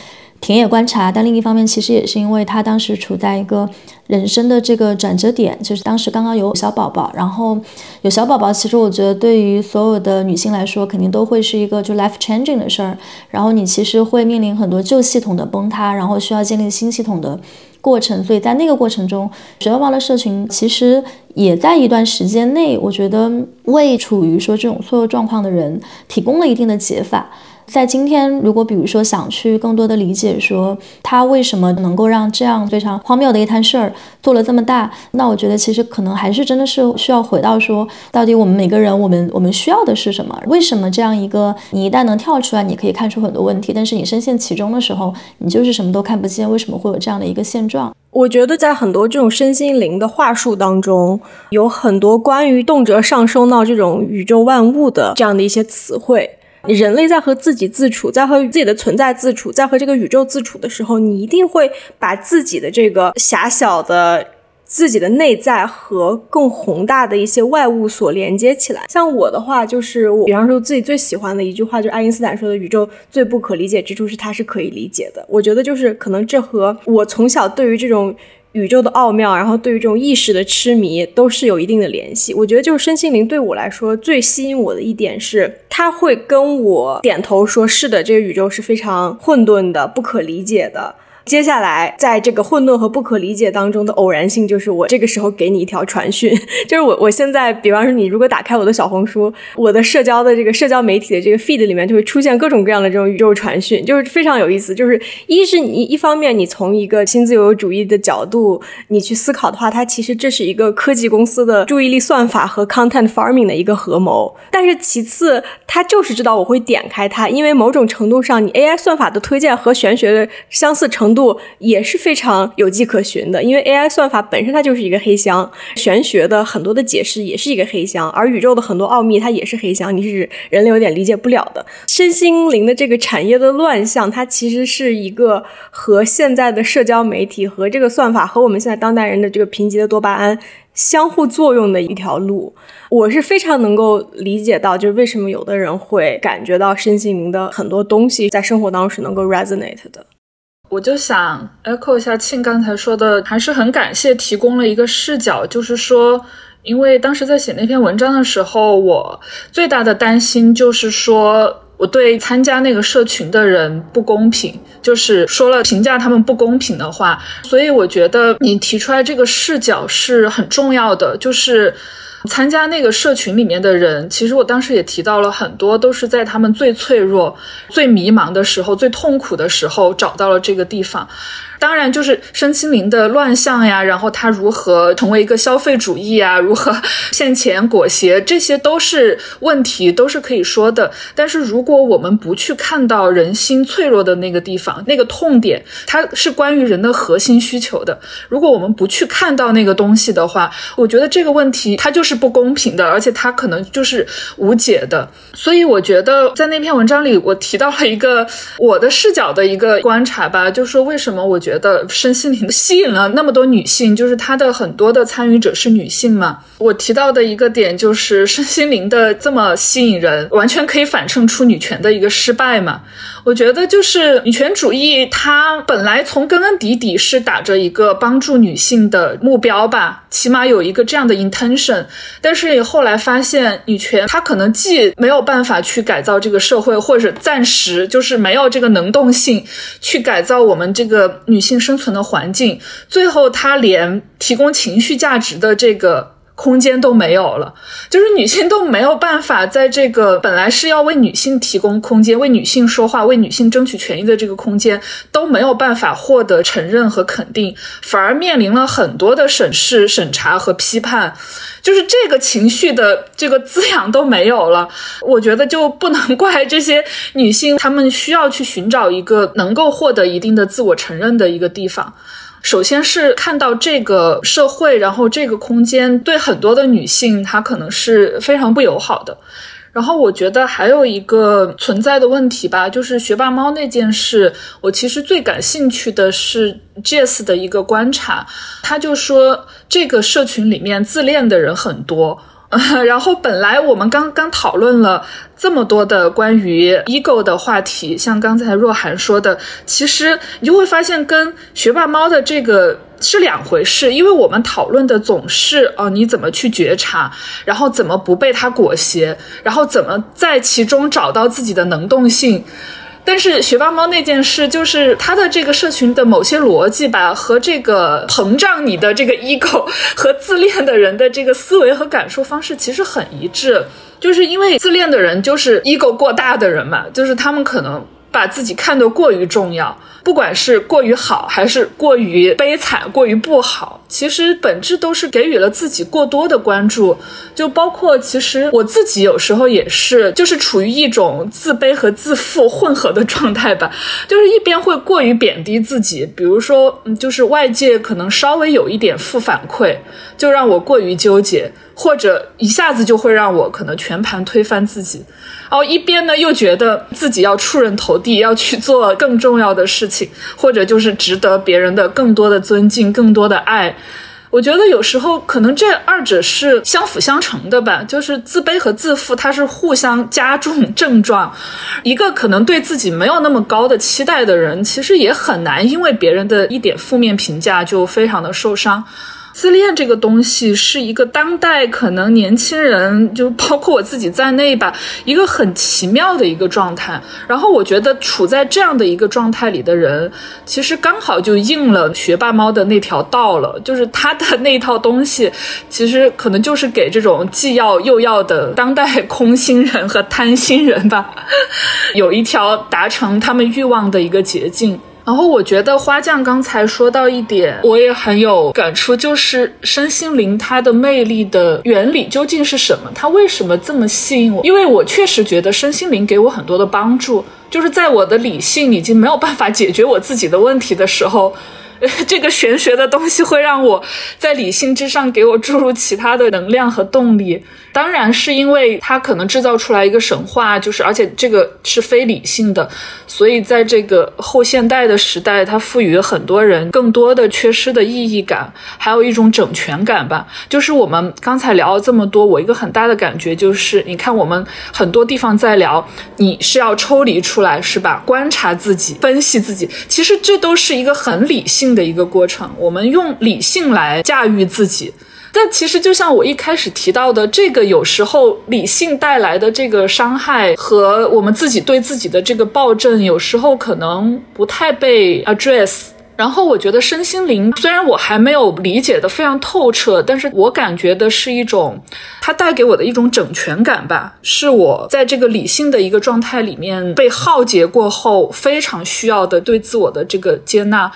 田野观察，但另一方面，其实也是因为他当时处在一个人生的这个转折点，就是当时刚刚有小宝宝，然后有小宝宝，其实我觉得对于所有的女性来说，肯定都会是一个就 life changing 的事儿。然后你其实会面临很多旧系统的崩塌，然后需要建立新系统的过程。所以在那个过程中，学霸猫的社群其实也在一段时间内，我觉得为处于说这种错误状况的人提供了一定的解法。在今天，如果比如说想去更多的理解，说他为什么能够让这样非常荒谬的一摊事儿做了这么大，那我觉得其实可能还是真的是需要回到说，到底我们每个人，我们我们需要的是什么？为什么这样一个你一旦能跳出来，你可以看出很多问题，但是你深陷其中的时候，你就是什么都看不见？为什么会有这样的一个现状？我觉得在很多这种身心灵的话术当中，有很多关于动辄上升到这种宇宙万物的这样的一些词汇。人类在和自己自处，在和自己的存在自处，在和这个宇宙自处的时候，你一定会把自己的这个狭小的自己的内在和更宏大的一些外物所连接起来。像我的话，就是我，比方说自己最喜欢的一句话，就是爱因斯坦说的：“宇宙最不可理解之处是它是可以理解的。”我觉得就是可能这和我从小对于这种。宇宙的奥妙，然后对于这种意识的痴迷都是有一定的联系。我觉得就是身心灵对我来说最吸引我的一点是，它会跟我点头说：“是的，这个宇宙是非常混沌的、不可理解的。”接下来，在这个混沌和不可理解当中的偶然性，就是我这个时候给你一条传讯，就是我我现在，比方说你如果打开我的小红书，我的社交的这个社交媒体的这个 feed 里面，就会出现各种各样的这种宇宙传讯，就是非常有意思。就是一是你一方面你从一个新自由主义的角度你去思考的话，它其实这是一个科技公司的注意力算法和 content farming 的一个合谋。但是其次，它就是知道我会点开它，因为某种程度上，你 AI 算法的推荐和玄学的相似程。度也是非常有迹可循的，因为 AI 算法本身它就是一个黑箱，玄学的很多的解释也是一个黑箱，而宇宙的很多奥秘它也是黑箱，你是人类有点理解不了的。身心灵的这个产业的乱象，它其实是一个和现在的社交媒体和这个算法和我们现在当代人的这个贫瘠的多巴胺相互作用的一条路。我是非常能够理解到，就是为什么有的人会感觉到身心灵的很多东西在生活当中是能够 resonate 的。我就想 echo 一下庆刚才说的，还是很感谢提供了一个视角，就是说，因为当时在写那篇文章的时候，我最大的担心就是说，我对参加那个社群的人不公平，就是说了评价他们不公平的话，所以我觉得你提出来这个视角是很重要的，就是。参加那个社群里面的人，其实我当时也提到了很多，都是在他们最脆弱、最迷茫的时候、最痛苦的时候找到了这个地方。当然，就是身心灵的乱象呀，然后它如何成为一个消费主义啊，如何骗钱裹挟，这些都是问题，都是可以说的。但是，如果我们不去看到人心脆弱的那个地方，那个痛点，它是关于人的核心需求的。如果我们不去看到那个东西的话，我觉得这个问题它就是不公平的，而且它可能就是无解的。所以，我觉得在那篇文章里，我提到了一个我的视角的一个观察吧，就是说为什么我觉。觉得身心灵吸引了那么多女性，就是它的很多的参与者是女性嘛？我提到的一个点就是身心灵的这么吸引人，完全可以反衬出女权的一个失败嘛？我觉得就是女权主义，它本来从根根底底是打着一个帮助女性的目标吧，起码有一个这样的 intention。但是你后来发现，女权它可能既没有办法去改造这个社会，或者暂时就是没有这个能动性去改造我们这个女性生存的环境，最后它连提供情绪价值的这个。空间都没有了，就是女性都没有办法在这个本来是要为女性提供空间、为女性说话、为女性争取权益的这个空间都没有办法获得承认和肯定，反而面临了很多的审视、审查和批判，就是这个情绪的这个滋养都没有了。我觉得就不能怪这些女性，她们需要去寻找一个能够获得一定的自我承认的一个地方。首先是看到这个社会，然后这个空间对很多的女性，她可能是非常不友好的。然后我觉得还有一个存在的问题吧，就是学霸猫那件事，我其实最感兴趣的是 Jess 的一个观察，他就说这个社群里面自恋的人很多。然后本来我们刚刚讨论了这么多的关于 ego 的话题，像刚才若涵说的，其实你就会发现跟学霸猫的这个是两回事，因为我们讨论的总是哦你怎么去觉察，然后怎么不被它裹挟，然后怎么在其中找到自己的能动性。但是学霸猫那件事，就是它的这个社群的某些逻辑吧，和这个膨胀你的这个 ego 和自恋的人的这个思维和感受方式其实很一致，就是因为自恋的人就是 ego 过大的人嘛，就是他们可能把自己看得过于重要。不管是过于好还是过于悲惨、过于不好，其实本质都是给予了自己过多的关注。就包括其实我自己有时候也是，就是处于一种自卑和自负混合的状态吧。就是一边会过于贬低自己，比如说，嗯就是外界可能稍微有一点负反馈，就让我过于纠结。或者一下子就会让我可能全盘推翻自己，然后一边呢又觉得自己要出人头地，要去做更重要的事情，或者就是值得别人的更多的尊敬、更多的爱。我觉得有时候可能这二者是相辅相成的吧，就是自卑和自负它是互相加重症状。一个可能对自己没有那么高的期待的人，其实也很难因为别人的一点负面评价就非常的受伤。自恋这个东西是一个当代可能年轻人，就包括我自己在内吧，一个很奇妙的一个状态。然后我觉得处在这样的一个状态里的人，其实刚好就应了学霸猫的那条道了，就是他的那套东西，其实可能就是给这种既要又要的当代空心人和贪心人吧，有一条达成他们欲望的一个捷径。然后我觉得花匠刚才说到一点，我也很有感触，就是身心灵它的魅力的原理究竟是什么？它为什么这么吸引我？因为我确实觉得身心灵给我很多的帮助，就是在我的理性已经没有办法解决我自己的问题的时候。这个玄学的东西会让我在理性之上给我注入其他的能量和动力，当然是因为它可能制造出来一个神话，就是而且这个是非理性的，所以在这个后现代的时代，它赋予了很多人更多的缺失的意义感，还有一种整全感吧。就是我们刚才聊了这么多，我一个很大的感觉就是，你看我们很多地方在聊，你是要抽离出来是吧？观察自己，分析自己，其实这都是一个很理性。的一个过程，我们用理性来驾驭自己，但其实就像我一开始提到的，这个有时候理性带来的这个伤害和我们自己对自己的这个暴政，有时候可能不太被 address。然后我觉得身心灵，虽然我还没有理解的非常透彻，但是我感觉的是一种，它带给我的一种整全感吧，是我在这个理性的一个状态里面被浩劫过后非常需要的对自我的这个接纳。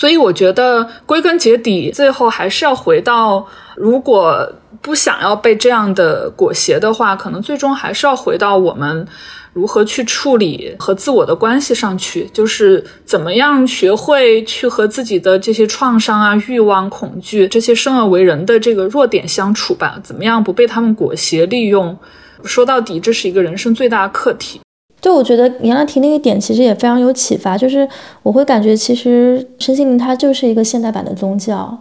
所以我觉得归根结底，最后还是要回到，如果不想要被这样的裹挟的话，可能最终还是要回到我们如何去处理和自我的关系上去，就是怎么样学会去和自己的这些创伤啊、欲望、恐惧这些生而为人的这个弱点相处吧，怎么样不被他们裹挟利用？说到底，这是一个人生最大的课题。对，我觉得杨澜提那个点其实也非常有启发，就是我会感觉其实身心灵它就是一个现代版的宗教，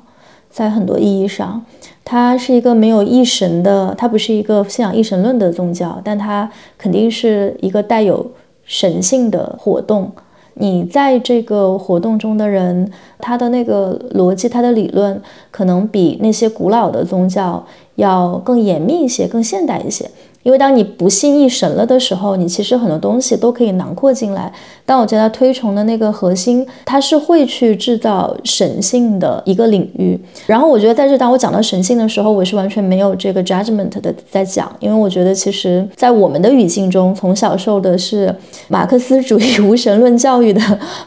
在很多意义上，它是一个没有一神的，它不是一个信仰一神论的宗教，但它肯定是一个带有神性的活动。你在这个活动中的人，他的那个逻辑、他的理论，可能比那些古老的宗教要更严密一些，更现代一些。因为当你不信一神了的时候，你其实很多东西都可以囊括进来。但我觉得推崇的那个核心，它是会去制造神性的一个领域。然后我觉得在这当我讲到神性的时候，我是完全没有这个 judgment 的在讲，因为我觉得其实在我们的语境中，从小受的是马克思主义无神论教育的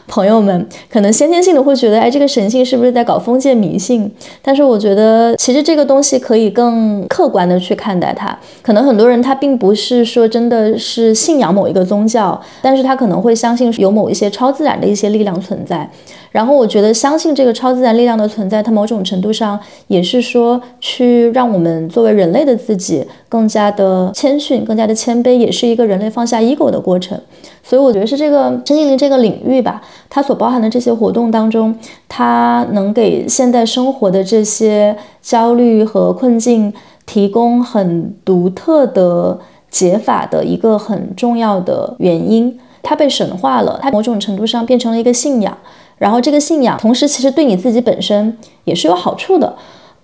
朋友们，可能先天性的会觉得，哎，这个神性是不是在搞封建迷信？但是我觉得其实这个东西可以更客观的去看待它。可能很多人。他并不是说真的是信仰某一个宗教，但是他可能会相信有某一些超自然的一些力量存在。然后我觉得相信这个超自然力量的存在，它某种程度上也是说去让我们作为人类的自己更加的谦逊，更加的谦卑，也是一个人类放下 ego 的过程。所以我觉得是这个身心灵这个领域吧，它所包含的这些活动当中，它能给现代生活的这些焦虑和困境。提供很独特的解法的一个很重要的原因，它被神化了，它某种程度上变成了一个信仰，然后这个信仰同时其实对你自己本身也是有好处的。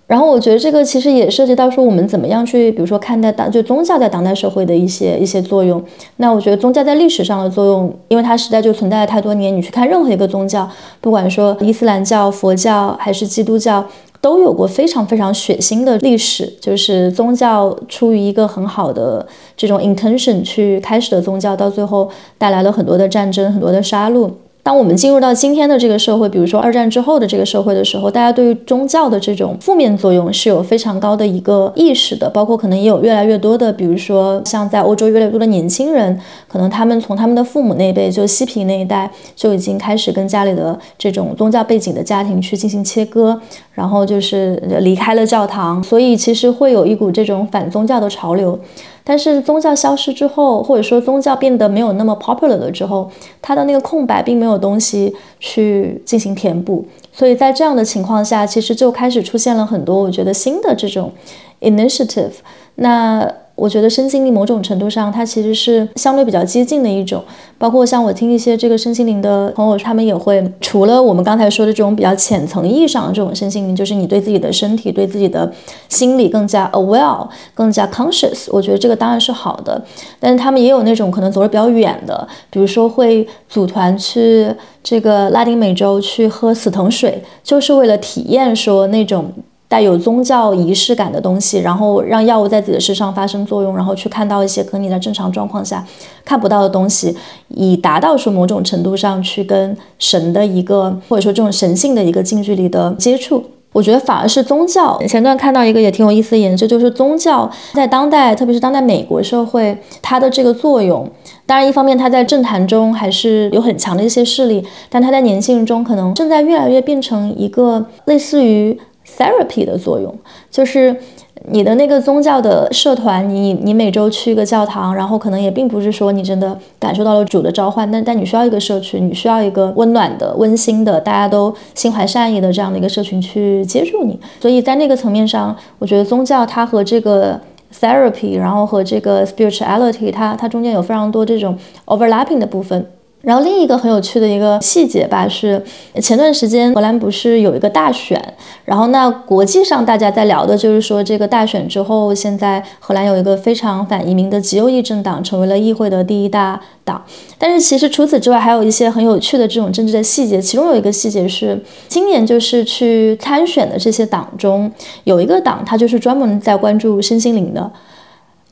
然后我觉得这个其实也涉及到说我们怎么样去，比如说看待当就宗教在当代社会的一些一些作用。那我觉得宗教在历史上的作用，因为它实在就存在了太多年，你去看任何一个宗教，不管说伊斯兰教、佛教还是基督教。都有过非常非常血腥的历史，就是宗教出于一个很好的这种 intention 去开始的宗教，到最后带来了很多的战争、很多的杀戮。当我们进入到今天的这个社会，比如说二战之后的这个社会的时候，大家对于宗教的这种负面作用是有非常高的一个意识的，包括可能也有越来越多的，比如说像在欧洲越来越多的年轻人，可能他们从他们的父母那辈，就嬉皮那一代就已经开始跟家里的这种宗教背景的家庭去进行切割，然后就是离开了教堂，所以其实会有一股这种反宗教的潮流。但是宗教消失之后，或者说宗教变得没有那么 popular 了之后，它的那个空白并没有东西去进行填补，所以在这样的情况下，其实就开始出现了很多我觉得新的这种 initiative。那我觉得身心灵某种程度上，它其实是相对比较接近的一种。包括像我听一些这个身心灵的朋友，他们也会除了我们刚才说的这种比较浅层意义上的这种身心灵，就是你对自己的身体、对自己的心理更加 aware、更加 conscious。我觉得这个当然是好的。但是他们也有那种可能走得比较远的，比如说会组团去这个拉丁美洲去喝死藤水，就是为了体验说那种。带有宗教仪式感的东西，然后让药物在自己的身上发生作用，然后去看到一些可你在正常状况下看不到的东西，以达到说某种程度上去跟神的一个或者说这种神性的一个近距离的接触。我觉得反而是宗教。前段看到一个也挺有意思的研究，就是宗教在当代，特别是当代美国社会，它的这个作用。当然，一方面它在政坛中还是有很强的一些势力，但它在年轻人中可能正在越来越变成一个类似于。Therapy 的作用就是你的那个宗教的社团，你你每周去一个教堂，然后可能也并不是说你真的感受到了主的召唤，但但你需要一个社群，你需要一个温暖的、温馨的、大家都心怀善意的这样的一个社群去接住你。所以在那个层面上，我觉得宗教它和这个 therapy，然后和这个 spirituality，它它中间有非常多这种 overlapping 的部分。然后另一个很有趣的一个细节吧，是前段时间荷兰不是有一个大选，然后那国际上大家在聊的就是说这个大选之后，现在荷兰有一个非常反移民的极右翼政党成为了议会的第一大党。但是其实除此之外，还有一些很有趣的这种政治的细节，其中有一个细节是今年就是去参选的这些党中有一个党，它就是专门在关注身心灵的。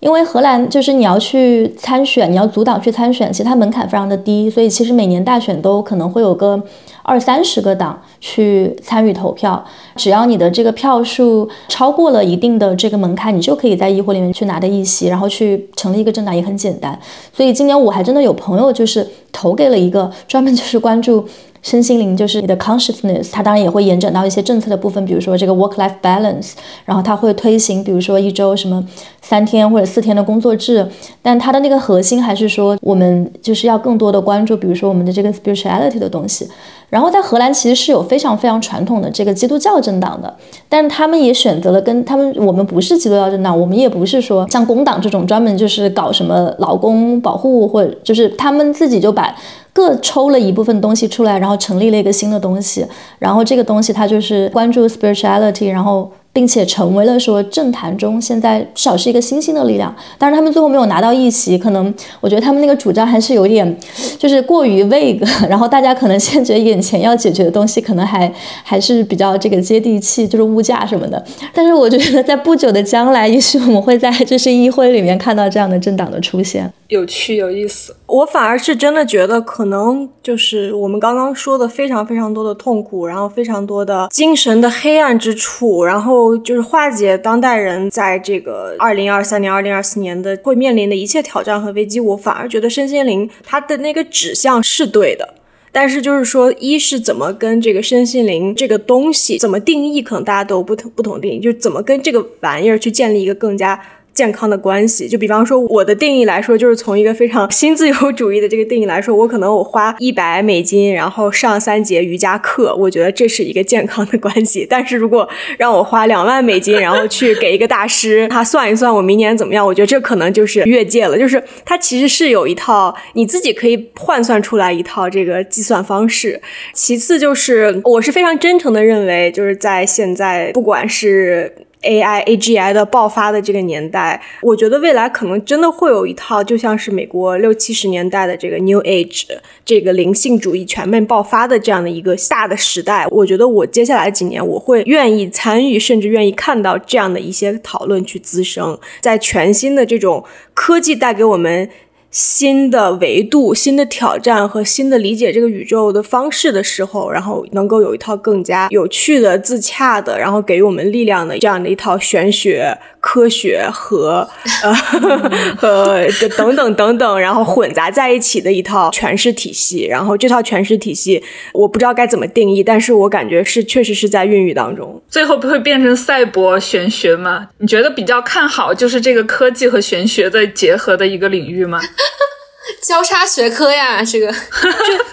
因为荷兰就是你要去参选，你要阻挡去参选，其实它门槛非常的低，所以其实每年大选都可能会有个二三十个党去参与投票，只要你的这个票数超过了一定的这个门槛，你就可以在议会里面去拿的议席，然后去成立一个政党也很简单。所以今年我还真的有朋友就是投给了一个专门就是关注。身心灵就是你的 consciousness，它当然也会延展到一些政策的部分，比如说这个 work-life balance，然后它会推行，比如说一周什么三天或者四天的工作制，但它的那个核心还是说我们就是要更多的关注，比如说我们的这个 spirituality 的东西。然后在荷兰其实是有非常非常传统的这个基督教政党的，但是他们也选择了跟他们我们不是基督教政党，我们也不是说像工党这种专门就是搞什么劳工保护或者就是他们自己就把。各抽了一部分东西出来，然后成立了一个新的东西，然后这个东西它就是关注 spirituality，然后。并且成为了说政坛中现在至少是一个新兴的力量。但是他们最后没有拿到议席，可能我觉得他们那个主张还是有点，就是过于 vague。然后大家可能现在眼前要解决的东西，可能还还是比较这个接地气，就是物价什么的。但是我觉得在不久的将来，也许我们会在就是议会里面看到这样的政党的出现。有趣有意思，我反而是真的觉得，可能就是我们刚刚说的非常非常多的痛苦，然后非常多的精神的黑暗之处，然后就是化解当代人在这个二零二三年、二零二四年的会面临的一切挑战和危机。我反而觉得身心灵它的那个指向是对的，但是就是说，一是怎么跟这个身心灵这个东西怎么定义，可能大家都不同不同定义，就怎么跟这个玩意儿去建立一个更加。健康的关系，就比方说我的定义来说，就是从一个非常 新自由主义的这个定义来说，我可能我花一百美金，然后上三节瑜伽课，我觉得这是一个健康的关系。但是如果让我花两万美金，然后去给一个大师他算一算我明年怎么样，我觉得这可能就是越界了。就是它其实是有一套你自己可以换算出来一套这个计算方式。其次就是我是非常真诚的认为，就是在现在不管是。A I A G I 的爆发的这个年代，我觉得未来可能真的会有一套，就像是美国六七十年代的这个 New Age 这个灵性主义全面爆发的这样的一个大的时代。我觉得我接下来几年我会愿意参与，甚至愿意看到这样的一些讨论去滋生，在全新的这种科技带给我们。新的维度、新的挑战和新的理解这个宇宙的方式的时候，然后能够有一套更加有趣的、自洽的，然后给予我们力量的这样的一套玄学。科学和 呃 和等等等等，然后混杂在一起的一套诠释体系。然后这套诠释体系，我不知道该怎么定义，但是我感觉是确实是在孕育当中。最后不会变成赛博玄学吗？你觉得比较看好就是这个科技和玄学的结合的一个领域吗？交叉学科呀，这个 就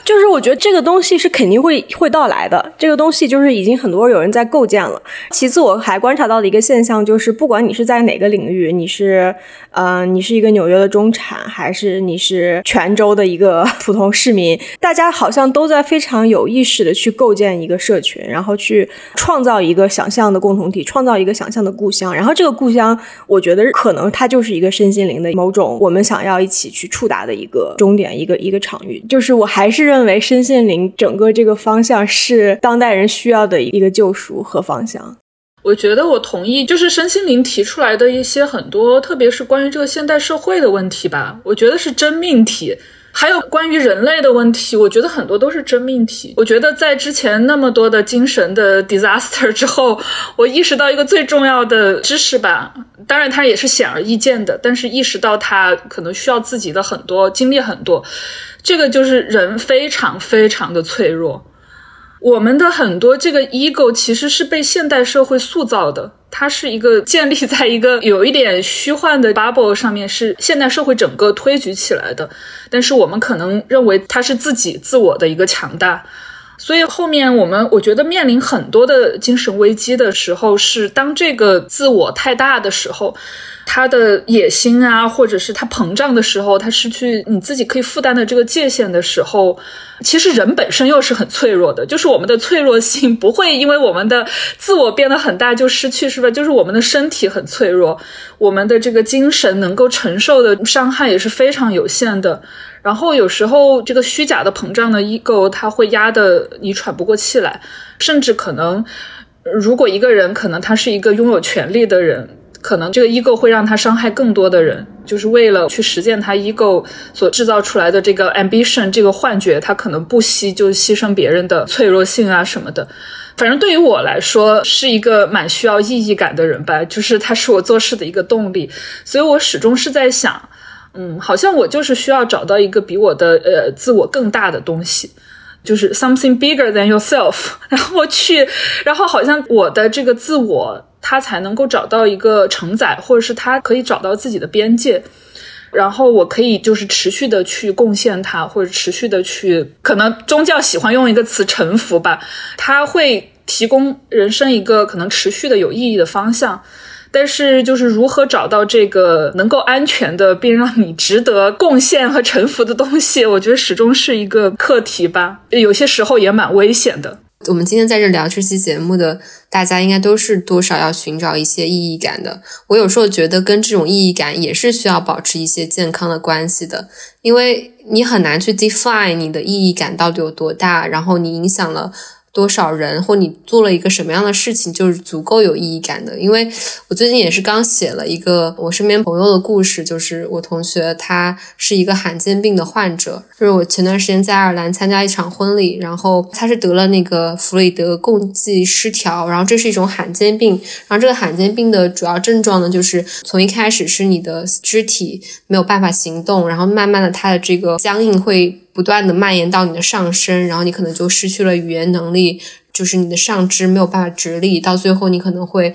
就是我觉得这个东西是肯定会会到来的。这个东西就是已经很多有人在构建了。其次，我还观察到的一个现象就是，不管你是在哪个领域，你是呃，你是一个纽约的中产，还是你是泉州的一个普通市民，大家好像都在非常有意识的去构建一个社群，然后去创造一个想象的共同体，创造一个想象的故乡。然后这个故乡，我觉得可能它就是一个身心灵的某种我们想要一起去触达的一。一个终点，一个一个场域，就是我还是认为身心灵整个这个方向是当代人需要的一个救赎和方向。我觉得我同意，就是身心灵提出来的一些很多，特别是关于这个现代社会的问题吧，我觉得是真命题。还有关于人类的问题，我觉得很多都是真命题。我觉得在之前那么多的精神的 disaster 之后，我意识到一个最重要的知识吧。当然，它也是显而易见的，但是意识到它可能需要自己的很多经历很多。这个就是人非常非常的脆弱。我们的很多这个 ego 其实是被现代社会塑造的。它是一个建立在一个有一点虚幻的 bubble 上面，是现代社会整个推举起来的。但是我们可能认为它是自己自我的一个强大，所以后面我们我觉得面临很多的精神危机的时候，是当这个自我太大的时候。他的野心啊，或者是他膨胀的时候，他失去你自己可以负担的这个界限的时候，其实人本身又是很脆弱的。就是我们的脆弱性不会因为我们的自我变得很大就失去，是吧？就是我们的身体很脆弱，我们的这个精神能够承受的伤害也是非常有限的。然后有时候这个虚假的膨胀的 ego，它会压得你喘不过气来，甚至可能，如果一个人可能他是一个拥有权力的人。可能这个 ego 会让他伤害更多的人，就是为了去实现他 ego 所制造出来的这个 ambition 这个幻觉，他可能不惜就牺牲别人的脆弱性啊什么的。反正对于我来说，是一个蛮需要意义感的人吧，就是他是我做事的一个动力。所以我始终是在想，嗯，好像我就是需要找到一个比我的呃自我更大的东西，就是 something bigger than yourself，然后去，然后好像我的这个自我。它才能够找到一个承载，或者是它可以找到自己的边界，然后我可以就是持续的去贡献它，或者持续的去，可能宗教喜欢用一个词臣服吧，它会提供人生一个可能持续的有意义的方向，但是就是如何找到这个能够安全的并让你值得贡献和臣服的东西，我觉得始终是一个课题吧，有些时候也蛮危险的。我们今天在这聊这期节目的大家，应该都是多少要寻找一些意义感的。我有时候觉得跟这种意义感也是需要保持一些健康的关系的，因为你很难去 define 你的意义感到底有多大，然后你影响了。多少人，或你做了一个什么样的事情，就是足够有意义感的。因为我最近也是刚写了一个我身边朋友的故事，就是我同学他是一个罕见病的患者，就是我前段时间在爱尔兰参加一场婚礼，然后他是得了那个弗里德共济失调，然后这是一种罕见病，然后这个罕见病的主要症状呢，就是从一开始是你的肢体没有办法行动，然后慢慢的他的这个僵硬会。不断的蔓延到你的上身，然后你可能就失去了语言能力，就是你的上肢没有办法直立，到最后你可能会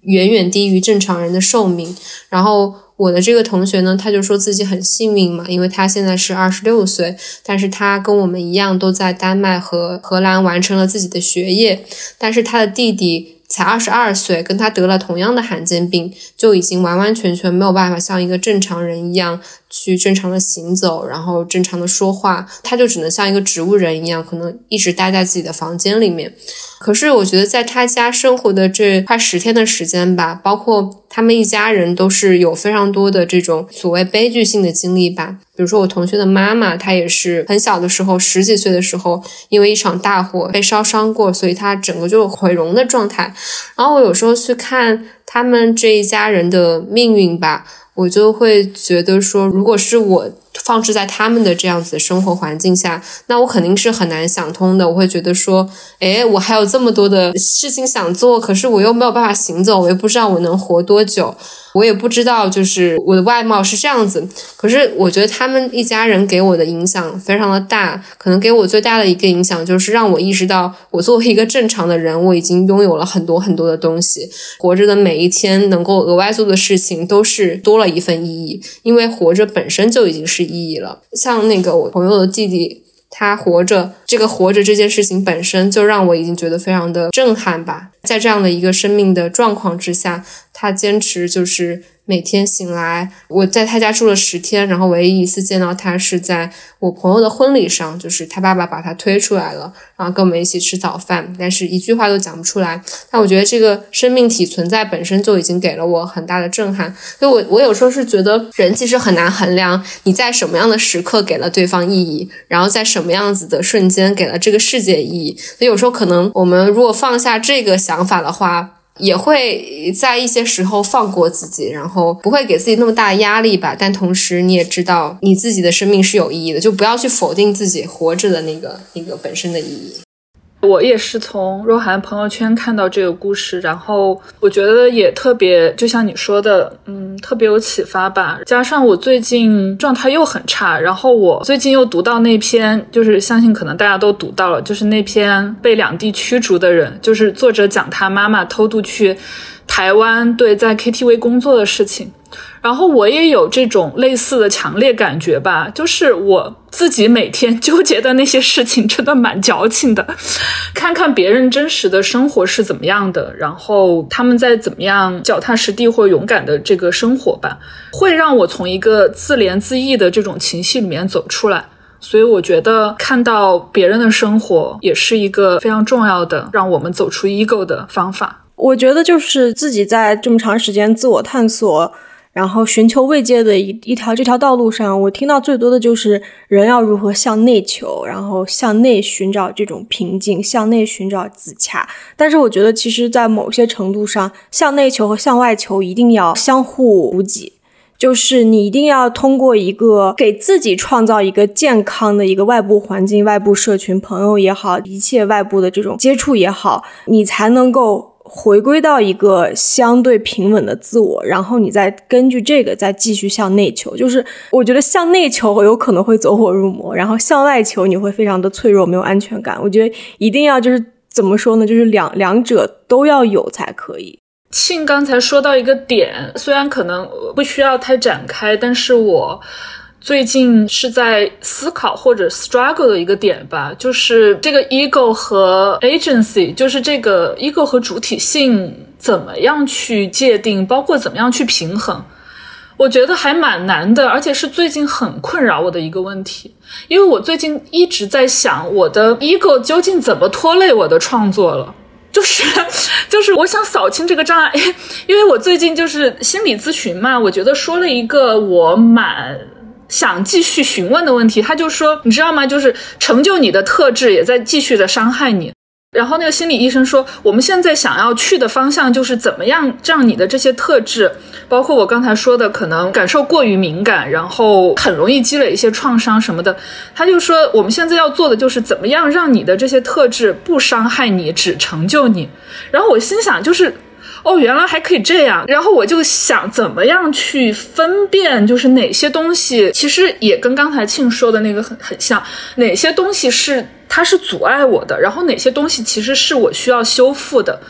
远远低于正常人的寿命。然后我的这个同学呢，他就说自己很幸运嘛，因为他现在是二十六岁，但是他跟我们一样都在丹麦和荷兰完成了自己的学业，但是他的弟弟。才二十二岁，跟他得了同样的罕见病，就已经完完全全没有办法像一个正常人一样去正常的行走，然后正常的说话，他就只能像一个植物人一样，可能一直待在自己的房间里面。可是我觉得在他家生活的这快十天的时间吧，包括他们一家人都是有非常多的这种所谓悲剧性的经历吧。比如说我同学的妈妈，她也是很小的时候，十几岁的时候，因为一场大火被烧伤过，所以她整个就毁容的状态。然后我有时候去看他们这一家人的命运吧，我就会觉得说，如果是我。放置在他们的这样子的生活环境下，那我肯定是很难想通的。我会觉得说，诶，我还有这么多的事情想做，可是我又没有办法行走，我又不知道我能活多久。我也不知道，就是我的外貌是这样子。可是我觉得他们一家人给我的影响非常的大，可能给我最大的一个影响就是让我意识到，我作为一个正常的人，我已经拥有了很多很多的东西。活着的每一天，能够额外做的事情都是多了一份意义，因为活着本身就已经是意义了。像那个我朋友的弟弟。他活着，这个活着这件事情本身就让我已经觉得非常的震撼吧。在这样的一个生命的状况之下，他坚持就是每天醒来。我在他家住了十天，然后唯一一次见到他是在我朋友的婚礼上，就是他爸爸把他推出来了，然后跟我们一起吃早饭，但是一句话都讲不出来。但我觉得这个生命体存在本身就已经给了我很大的震撼。所以我我有时候是觉得人其实很难衡量你在什么样的时刻给了对方意义，然后在什么样子的瞬间给了这个世界意义。所以有时候可能我们如果放下这个。想法的话，也会在一些时候放过自己，然后不会给自己那么大压力吧。但同时，你也知道你自己的生命是有意义的，就不要去否定自己活着的那个那个本身的意义。我也是从若涵朋友圈看到这个故事，然后我觉得也特别，就像你说的，嗯，特别有启发吧。加上我最近状态又很差，然后我最近又读到那篇，就是相信可能大家都读到了，就是那篇被两地驱逐的人，就是作者讲他妈妈偷渡去台湾，对，在 KTV 工作的事情。然后我也有这种类似的强烈感觉吧，就是我自己每天纠结的那些事情真的蛮矫情的。看看别人真实的生活是怎么样的，然后他们在怎么样脚踏实地或勇敢的这个生活吧，会让我从一个自怜自艾的这种情绪里面走出来。所以我觉得看到别人的生活也是一个非常重要的让我们走出 ego 的方法。我觉得就是自己在这么长时间自我探索。然后寻求慰藉的一一条这条道路上，我听到最多的就是人要如何向内求，然后向内寻找这种平静，向内寻找自洽。但是我觉得，其实，在某些程度上，向内求和向外求一定要相互补给，就是你一定要通过一个给自己创造一个健康的一个外部环境、外部社群、朋友也好，一切外部的这种接触也好，你才能够。回归到一个相对平稳的自我，然后你再根据这个再继续向内求。就是我觉得向内求有可能会走火入魔，然后向外求你会非常的脆弱，没有安全感。我觉得一定要就是怎么说呢？就是两两者都要有才可以。庆刚才说到一个点，虽然可能不需要太展开，但是我。最近是在思考或者 struggle 的一个点吧，就是这个 ego 和 agency，就是这个 ego 和主体性怎么样去界定，包括怎么样去平衡。我觉得还蛮难的，而且是最近很困扰我的一个问题。因为我最近一直在想，我的 ego 究竟怎么拖累我的创作了？就是，就是我想扫清这个障碍，因为我最近就是心理咨询嘛，我觉得说了一个我蛮想继续询问的问题，他就说，你知道吗？就是成就你的特质也在继续的伤害你。然后那个心理医生说，我们现在想要去的方向就是怎么样让你的这些特质，包括我刚才说的可能感受过于敏感，然后很容易积累一些创伤什么的。他就说，我们现在要做的就是怎么样让你的这些特质不伤害你，只成就你。然后我心想，就是。哦，原来还可以这样，然后我就想怎么样去分辨，就是哪些东西其实也跟刚才庆说的那个很很像，哪些东西是它是阻碍我的，然后哪些东西其实是我需要修复的。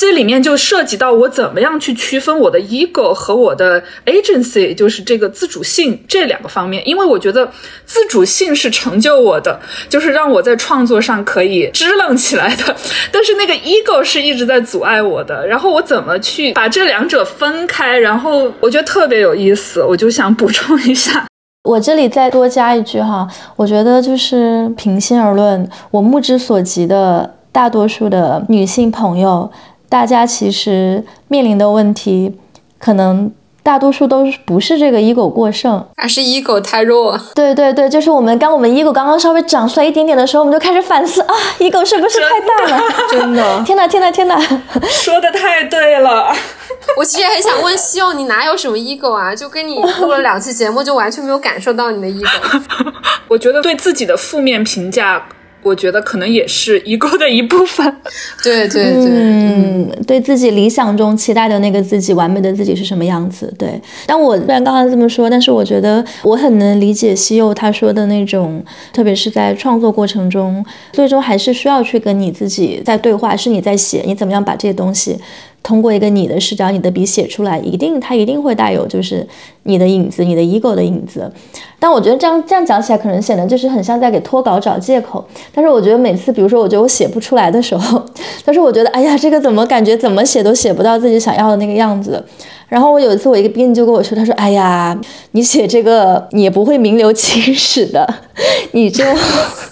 这里面就涉及到我怎么样去区分我的 ego 和我的 agency，就是这个自主性这两个方面。因为我觉得自主性是成就我的，就是让我在创作上可以支棱起来的。但是那个 ego 是一直在阻碍我的。然后我怎么去把这两者分开？然后我觉得特别有意思，我就想补充一下。我这里再多加一句哈，我觉得就是平心而论，我目之所及的大多数的女性朋友。大家其实面临的问题，可能大多数都不是这个 ego 过剩，而是 ego 太弱。对对对，就是我们刚我们 ego 刚刚稍微长出来一点点的时候，我们就开始反思啊，ego 是不是太大了？真的，天哪天哪天哪，说的太对了。我其实很想问西柚，你哪有什么 ego 啊？就跟你录了两期节目，就完全没有感受到你的 ego。我觉得对自己的负面评价。我觉得可能也是 ego 的一部分，对对对，嗯，对自己理想中期待的那个自己，完美的自己是什么样子？对，但我虽然刚才这么说，但是我觉得我很能理解西柚他说的那种，特别是在创作过程中，最终还是需要去跟你自己在对话，是你在写，你怎么样把这些东西。通过一个你的视角，你的笔写出来，一定它一定会带有就是你的影子，你的 ego 的影子。但我觉得这样这样讲起来，可能显得就是很像在给脱稿找借口。但是我觉得每次，比如说我觉得我写不出来的时候，但是我觉得哎呀，这个怎么感觉怎么写都写不到自己想要的那个样子。然后我有一次，我一个编辑就跟我说，他说：“哎呀，你写这个你也不会名留青史的，你就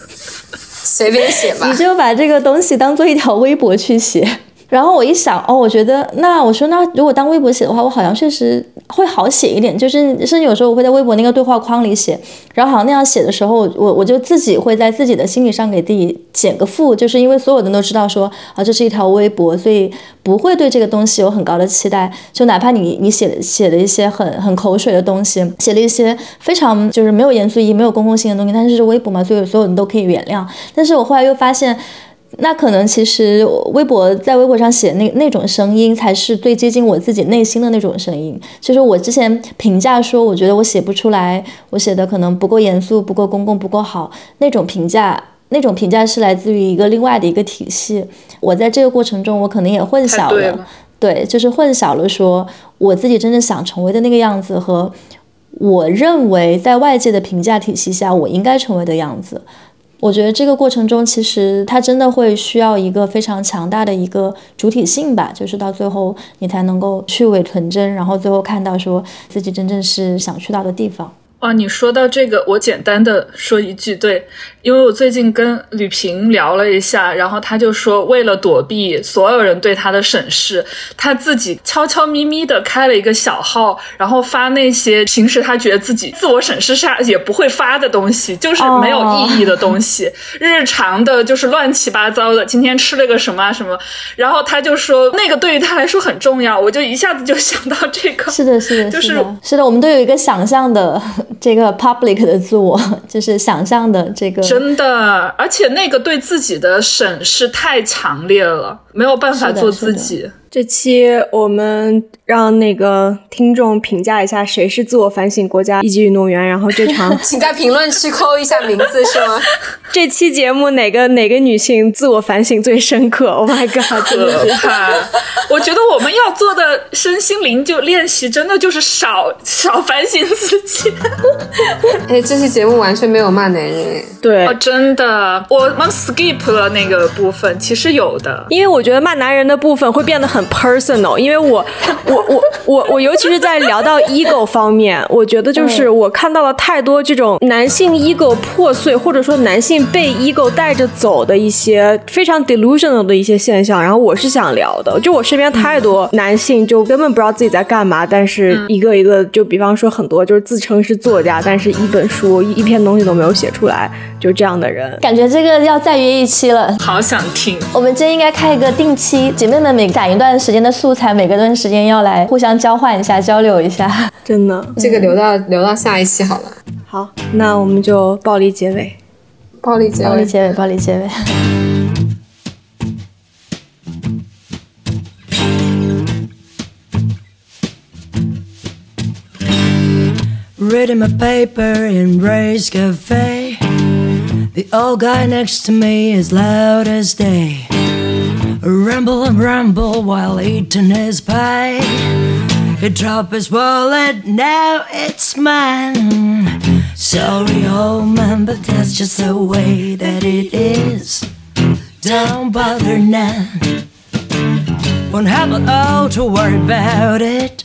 随便写吧，你就把这个东西当做一条微博去写。”然后我一想，哦，我觉得那我说那如果当微博写的话，我好像确实会好写一点。就是甚至有时候我会在微博那个对话框里写，然后好像那样写的时候，我我就自己会在自己的心理上给自己减个负，就是因为所有人都知道说啊这是一条微博，所以不会对这个东西有很高的期待。就哪怕你你写写了一些很很口水的东西，写了一些非常就是没有严肃意义、没有公共性的东西，但是是微博嘛，所以所有人都可以原谅。但是我后来又发现。那可能其实微博在微博上写那那种声音才是最接近我自己内心的那种声音。其实我之前评价说，我觉得我写不出来，我写的可能不够严肃、不够公共、不够好。那种评价，那种评价是来自于一个另外的一个体系。我在这个过程中，我可能也混淆了，对，就是混淆了说我自己真正想成为的那个样子和我认为在外界的评价体系下我应该成为的样子。我觉得这个过程中，其实它真的会需要一个非常强大的一个主体性吧，就是到最后你才能够去伪存真，然后最后看到说自己真正是想去到的地方。啊，你说到这个，我简单的说一句，对。因为我最近跟吕平聊了一下，然后他就说，为了躲避所有人对他的审视，他自己悄悄咪咪的开了一个小号，然后发那些平时他觉得自己自我审视下也不会发的东西，就是没有意义的东西，日常的，就是乱七八糟的。今天吃了个什么什么，然后他就说那个对于他来说很重要，我就一下子就想到这个。是的，是的，就是是的，我们都有一个想象的这个 public 的自我，就是想象的这个。真的，而且那个对自己的审视太强烈了，没有办法做自己。这期我们让那个听众评价一下谁是自我反省国家一级运动员，然后这场 请在评论区扣一下名字是吗？这期节目哪个哪个女性自我反省最深刻？Oh my god！真的是，我觉得我们要做的身心灵就练习，真的就是少少反省自己。哎，这期节目完全没有骂男人，对哦，，真的，我们 skip 了那个部分，其实有的。因为我觉得骂男人的部分会变得很 personal，因为我我我我我尤其是在聊到 ego 方面，我觉得就是我看到了太多这种男性 ego 破碎，或者说男性被 ego 带着走的一些非常 delusional 的一些现象，然后我是想聊的，就我身边太多男性就根本不知道自己在干嘛，但是一个一个就比方说很多就是自称是作家，但是一本书一一篇东西都没有写出来，就这样的人。感觉这个要再约一期了。好想听，我们真应该开一个定期，姐妹们每攒一段时间的素材，每隔段时间要来互相交换一下、交流一下。真的这个留到留到下一期好了。好，那我们就暴力结尾。暴力结尾，暴力结尾，暴力结尾。Reading my paper in Ray's Cafe. The old guy next to me is loud as day. Rumble and rumble while eating his pie. He dropped his wallet, now it's mine. Sorry, old man, but that's just the way that it is. Don't bother now. Won't have it all to worry about it.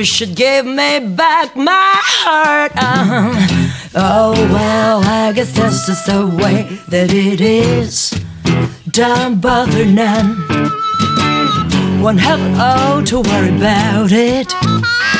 Wish you'd give me back my heart. Um, oh well, I guess that's just the way that it is. Don't bother none. Won't have it to worry about it.